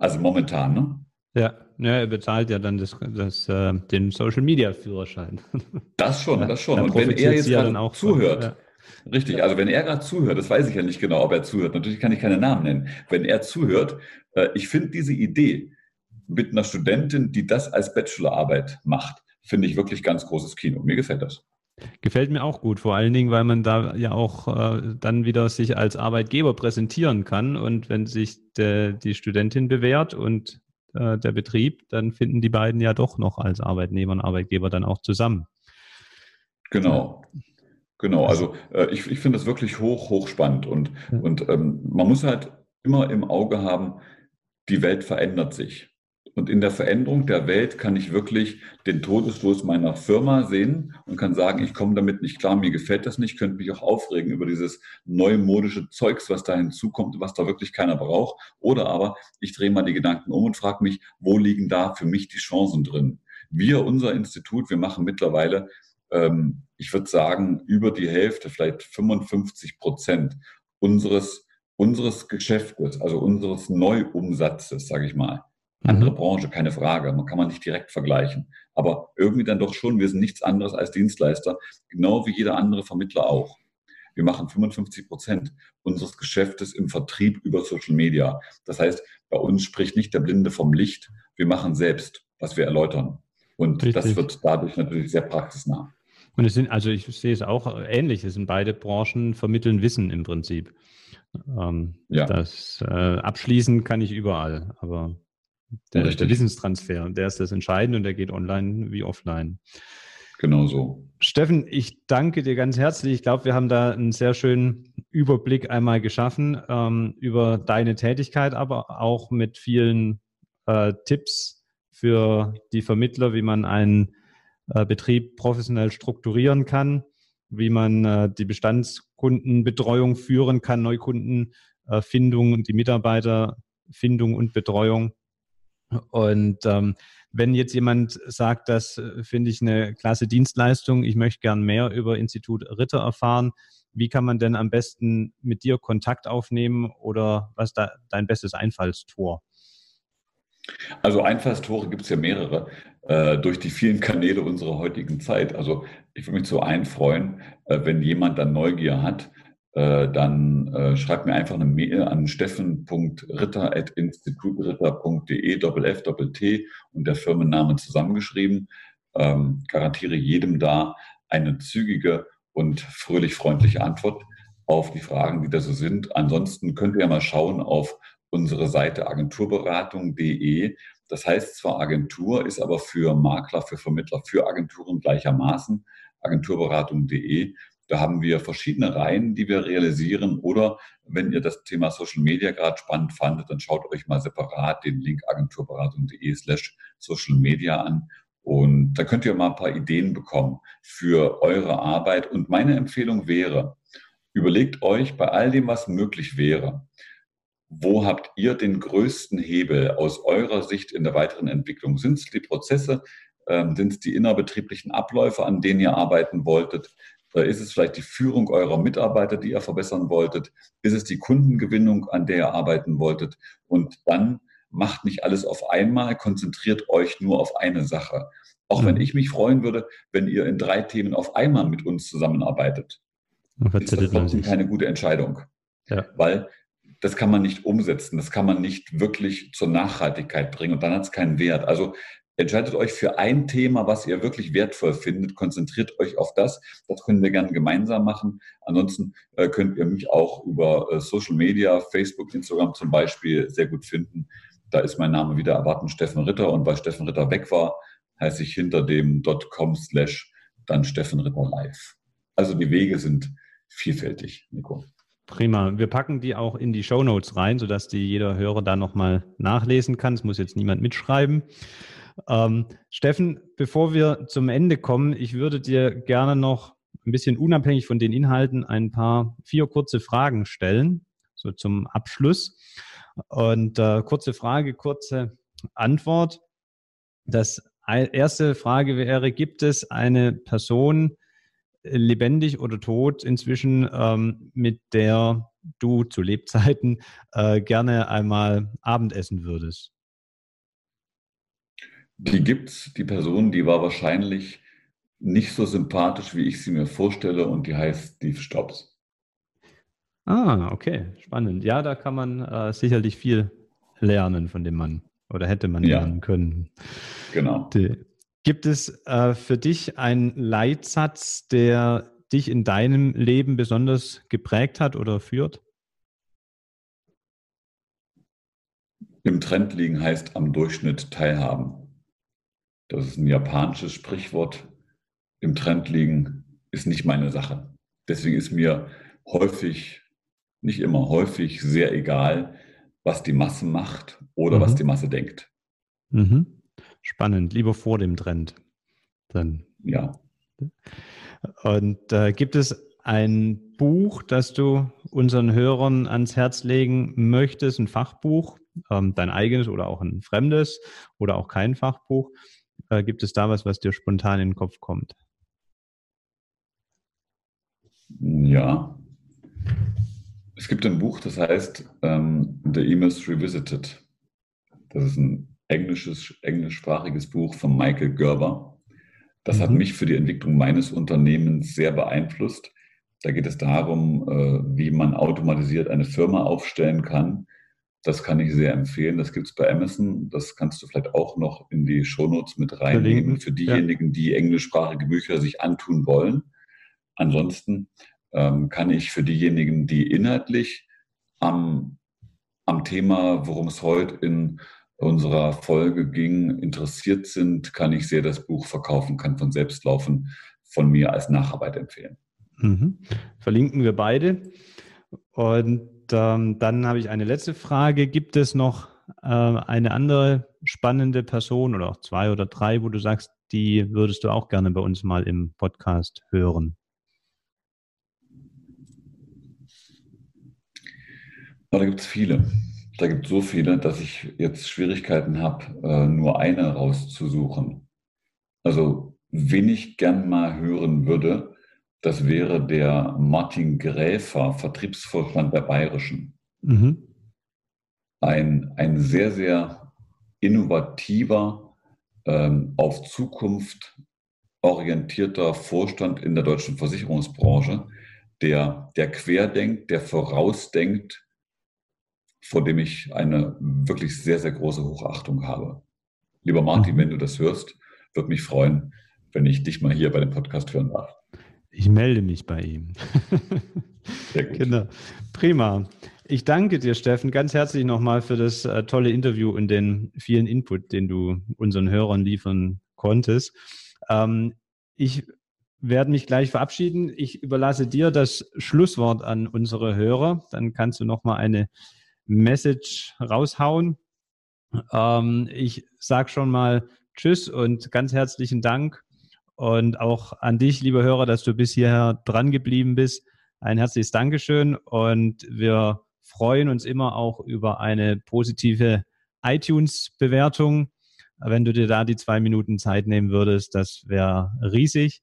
Also momentan, ne? Ja, ja er bezahlt ja dann das, das, äh, den Social Media Führerschein. Das schon, das schon. Und wenn er jetzt gerade auch zuhört, von, ja. Richtig, also wenn er gerade zuhört, das weiß ich ja nicht genau, ob er zuhört. Natürlich kann ich keine Namen nennen. Wenn er zuhört, äh, ich finde diese Idee mit einer Studentin, die das als Bachelorarbeit macht, finde ich wirklich ganz großes Kino. Mir gefällt das. Gefällt mir auch gut, vor allen Dingen, weil man da ja auch äh, dann wieder sich als Arbeitgeber präsentieren kann. Und wenn sich de, die Studentin bewährt und äh, der Betrieb, dann finden die beiden ja doch noch als Arbeitnehmer und Arbeitgeber dann auch zusammen. Genau. Genau, also äh, ich, ich finde das wirklich hoch, hoch spannend und, ja. und ähm, man muss halt immer im Auge haben, die Welt verändert sich. Und in der Veränderung der Welt kann ich wirklich den Todesstoß meiner Firma sehen und kann sagen, ich komme damit nicht klar, mir gefällt das nicht, könnte mich auch aufregen über dieses neumodische Zeugs, was da hinzukommt, was da wirklich keiner braucht. Oder aber ich drehe mal die Gedanken um und frage mich, wo liegen da für mich die Chancen drin? Wir, unser Institut, wir machen mittlerweile, ähm, ich würde sagen, über die Hälfte, vielleicht 55 Prozent unseres, unseres Geschäftes, also unseres Neuumsatzes, sage ich mal, andere mhm. Branche, keine Frage. Man kann man nicht direkt vergleichen. Aber irgendwie dann doch schon, wir sind nichts anderes als Dienstleister, genau wie jeder andere Vermittler auch. Wir machen 55 Prozent unseres Geschäftes im Vertrieb über Social Media. Das heißt, bei uns spricht nicht der Blinde vom Licht. Wir machen selbst, was wir erläutern. Und Richtig. das wird dadurch natürlich sehr praxisnah. Und es sind, also ich sehe es auch ähnlich, es sind beide Branchen vermitteln Wissen im Prinzip. Ähm, ja. Das äh, abschließen kann ich überall, aber der, der Wissenstransfer, der ist das Entscheidende und der geht online wie offline. Genau so. Steffen, ich danke dir ganz herzlich. Ich glaube, wir haben da einen sehr schönen Überblick einmal geschaffen ähm, über deine Tätigkeit, aber auch mit vielen äh, Tipps für die Vermittler, wie man einen äh, Betrieb professionell strukturieren kann, wie man äh, die Bestandskundenbetreuung führen kann, Neukundenfindung und die Mitarbeiterfindung und Betreuung. Und ähm, wenn jetzt jemand sagt, das finde ich eine klasse Dienstleistung, ich möchte gern mehr über Institut Ritter erfahren, wie kann man denn am besten mit dir Kontakt aufnehmen oder was da dein bestes Einfallstor? Also Einfallstore gibt es ja mehrere äh, durch die vielen Kanäle unserer heutigen Zeit. Also ich würde mich so einfreuen, äh, wenn jemand dann Neugier hat, äh, dann äh, schreibt mir einfach eine Mail an steffen.ritter.institutritter.de, Doppel-F, Doppel-T und der Firmenname zusammengeschrieben. Ähm, garantiere jedem da eine zügige und fröhlich freundliche Antwort auf die Fragen, die da so sind. Ansonsten könnt ihr ja mal schauen auf unsere Seite agenturberatung.de. Das heißt zwar Agentur, ist aber für Makler, für Vermittler, für Agenturen gleichermaßen agenturberatung.de. Da haben wir verschiedene Reihen, die wir realisieren. Oder wenn ihr das Thema Social Media gerade spannend fandet, dann schaut euch mal separat den Link agenturberatung.de slash Social Media an. Und da könnt ihr mal ein paar Ideen bekommen für eure Arbeit. Und meine Empfehlung wäre, überlegt euch bei all dem, was möglich wäre, wo habt ihr den größten Hebel aus eurer Sicht in der weiteren Entwicklung? Sind es die Prozesse? Ähm, sind es die innerbetrieblichen Abläufe, an denen ihr arbeiten wolltet? Ist es vielleicht die Führung eurer Mitarbeiter, die ihr verbessern wolltet? Ist es die Kundengewinnung, an der ihr arbeiten wolltet? Und dann macht nicht alles auf einmal, konzentriert euch nur auf eine Sache. Auch wenn ich mich freuen würde, wenn ihr in drei Themen auf einmal mit uns zusammenarbeitet. Ist das trotzdem keine gute Entscheidung. Ja. Weil das kann man nicht umsetzen, das kann man nicht wirklich zur Nachhaltigkeit bringen und dann hat es keinen Wert. Also Entscheidet euch für ein Thema, was ihr wirklich wertvoll findet. Konzentriert euch auf das. Das können wir gerne gemeinsam machen. Ansonsten äh, könnt ihr mich auch über äh, Social Media, Facebook, Instagram zum Beispiel sehr gut finden. Da ist mein Name wieder erwarten Steffen Ritter und weil Steffen Ritter weg war, heiße ich hinter dem .com slash dann Steffen Ritter live. Also die Wege sind vielfältig, Nico. Prima. Wir packen die auch in die Show Notes rein, sodass die jeder Hörer da nochmal nachlesen kann. Es muss jetzt niemand mitschreiben. Ähm, Steffen, bevor wir zum Ende kommen, ich würde dir gerne noch ein bisschen unabhängig von den Inhalten ein paar vier kurze Fragen stellen, so zum Abschluss. Und äh, kurze Frage, kurze Antwort. Das erste Frage wäre, gibt es eine Person, lebendig oder tot inzwischen, ähm, mit der du zu Lebzeiten äh, gerne einmal Abendessen würdest? Die gibt's. Die Person, die war wahrscheinlich nicht so sympathisch, wie ich sie mir vorstelle, und die heißt Steve Stops. Ah, okay, spannend. Ja, da kann man äh, sicherlich viel lernen von dem Mann oder hätte man ja. lernen können. Genau. Die, gibt es äh, für dich einen Leitsatz, der dich in deinem Leben besonders geprägt hat oder führt? Im Trend liegen heißt am Durchschnitt teilhaben. Das ist ein japanisches Sprichwort. Im Trend liegen ist nicht meine Sache. Deswegen ist mir häufig, nicht immer häufig, sehr egal, was die Masse macht oder mhm. was die Masse denkt. Mhm. Spannend, lieber vor dem Trend. Dann. Ja. Und äh, gibt es ein Buch, das du unseren Hörern ans Herz legen möchtest, ein Fachbuch, ähm, dein eigenes oder auch ein fremdes oder auch kein Fachbuch? Äh, gibt es da was, was dir spontan in den Kopf kommt? Ja, es gibt ein Buch, das heißt ähm, The Emus Revisited. Das ist ein englisches, englischsprachiges Buch von Michael Gerber. Das mhm. hat mich für die Entwicklung meines Unternehmens sehr beeinflusst. Da geht es darum, äh, wie man automatisiert eine Firma aufstellen kann. Das kann ich sehr empfehlen. Das gibt es bei Amazon. Das kannst du vielleicht auch noch in die Shownotes mit reinnehmen für diejenigen, die englischsprachige Bücher sich antun wollen. Ansonsten ähm, kann ich für diejenigen, die inhaltlich am, am Thema, worum es heute in unserer Folge ging, interessiert sind, kann ich sehr das Buch Verkaufen kann von selbst laufen von mir als Nacharbeit empfehlen. Mhm. Verlinken wir beide. Und ähm, dann habe ich eine letzte Frage. Gibt es noch äh, eine andere spannende Person oder auch zwei oder drei, wo du sagst, die würdest du auch gerne bei uns mal im Podcast hören? Da gibt es viele. Da gibt es so viele, dass ich jetzt Schwierigkeiten habe, äh, nur eine rauszusuchen. Also, wen ich gern mal hören würde, das wäre der Martin Gräfer, Vertriebsvorstand der Bayerischen. Mhm. Ein, ein sehr, sehr innovativer, ähm, auf Zukunft orientierter Vorstand in der deutschen Versicherungsbranche, der, der querdenkt, der vorausdenkt, vor dem ich eine wirklich sehr, sehr große Hochachtung habe. Lieber Martin, mhm. wenn du das hörst, würde mich freuen, wenn ich dich mal hier bei dem Podcast hören darf. Ich melde mich bei ihm. Sehr gut. Genau. Prima. Ich danke dir, Steffen, ganz herzlich nochmal für das äh, tolle Interview und den vielen Input, den du unseren Hörern liefern konntest. Ähm, ich werde mich gleich verabschieden. Ich überlasse dir das Schlusswort an unsere Hörer. Dann kannst du nochmal eine Message raushauen. Ähm, ich sage schon mal Tschüss und ganz herzlichen Dank. Und auch an dich, lieber Hörer, dass du bis hierher dran geblieben bist. Ein herzliches Dankeschön und wir freuen uns immer auch über eine positive iTunes-Bewertung. Wenn du dir da die zwei Minuten Zeit nehmen würdest, das wäre riesig.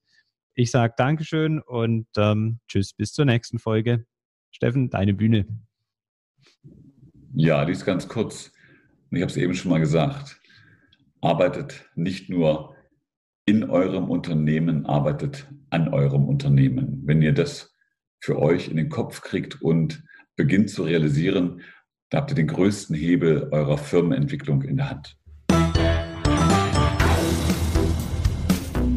Ich sage Dankeschön und ähm, tschüss, bis zur nächsten Folge. Steffen, deine Bühne. Ja, die ist ganz kurz. Ich habe es eben schon mal gesagt. Arbeitet nicht nur in eurem Unternehmen, arbeitet an eurem Unternehmen. Wenn ihr das für euch in den Kopf kriegt und beginnt zu realisieren, da habt ihr den größten Hebel eurer Firmenentwicklung in der Hand.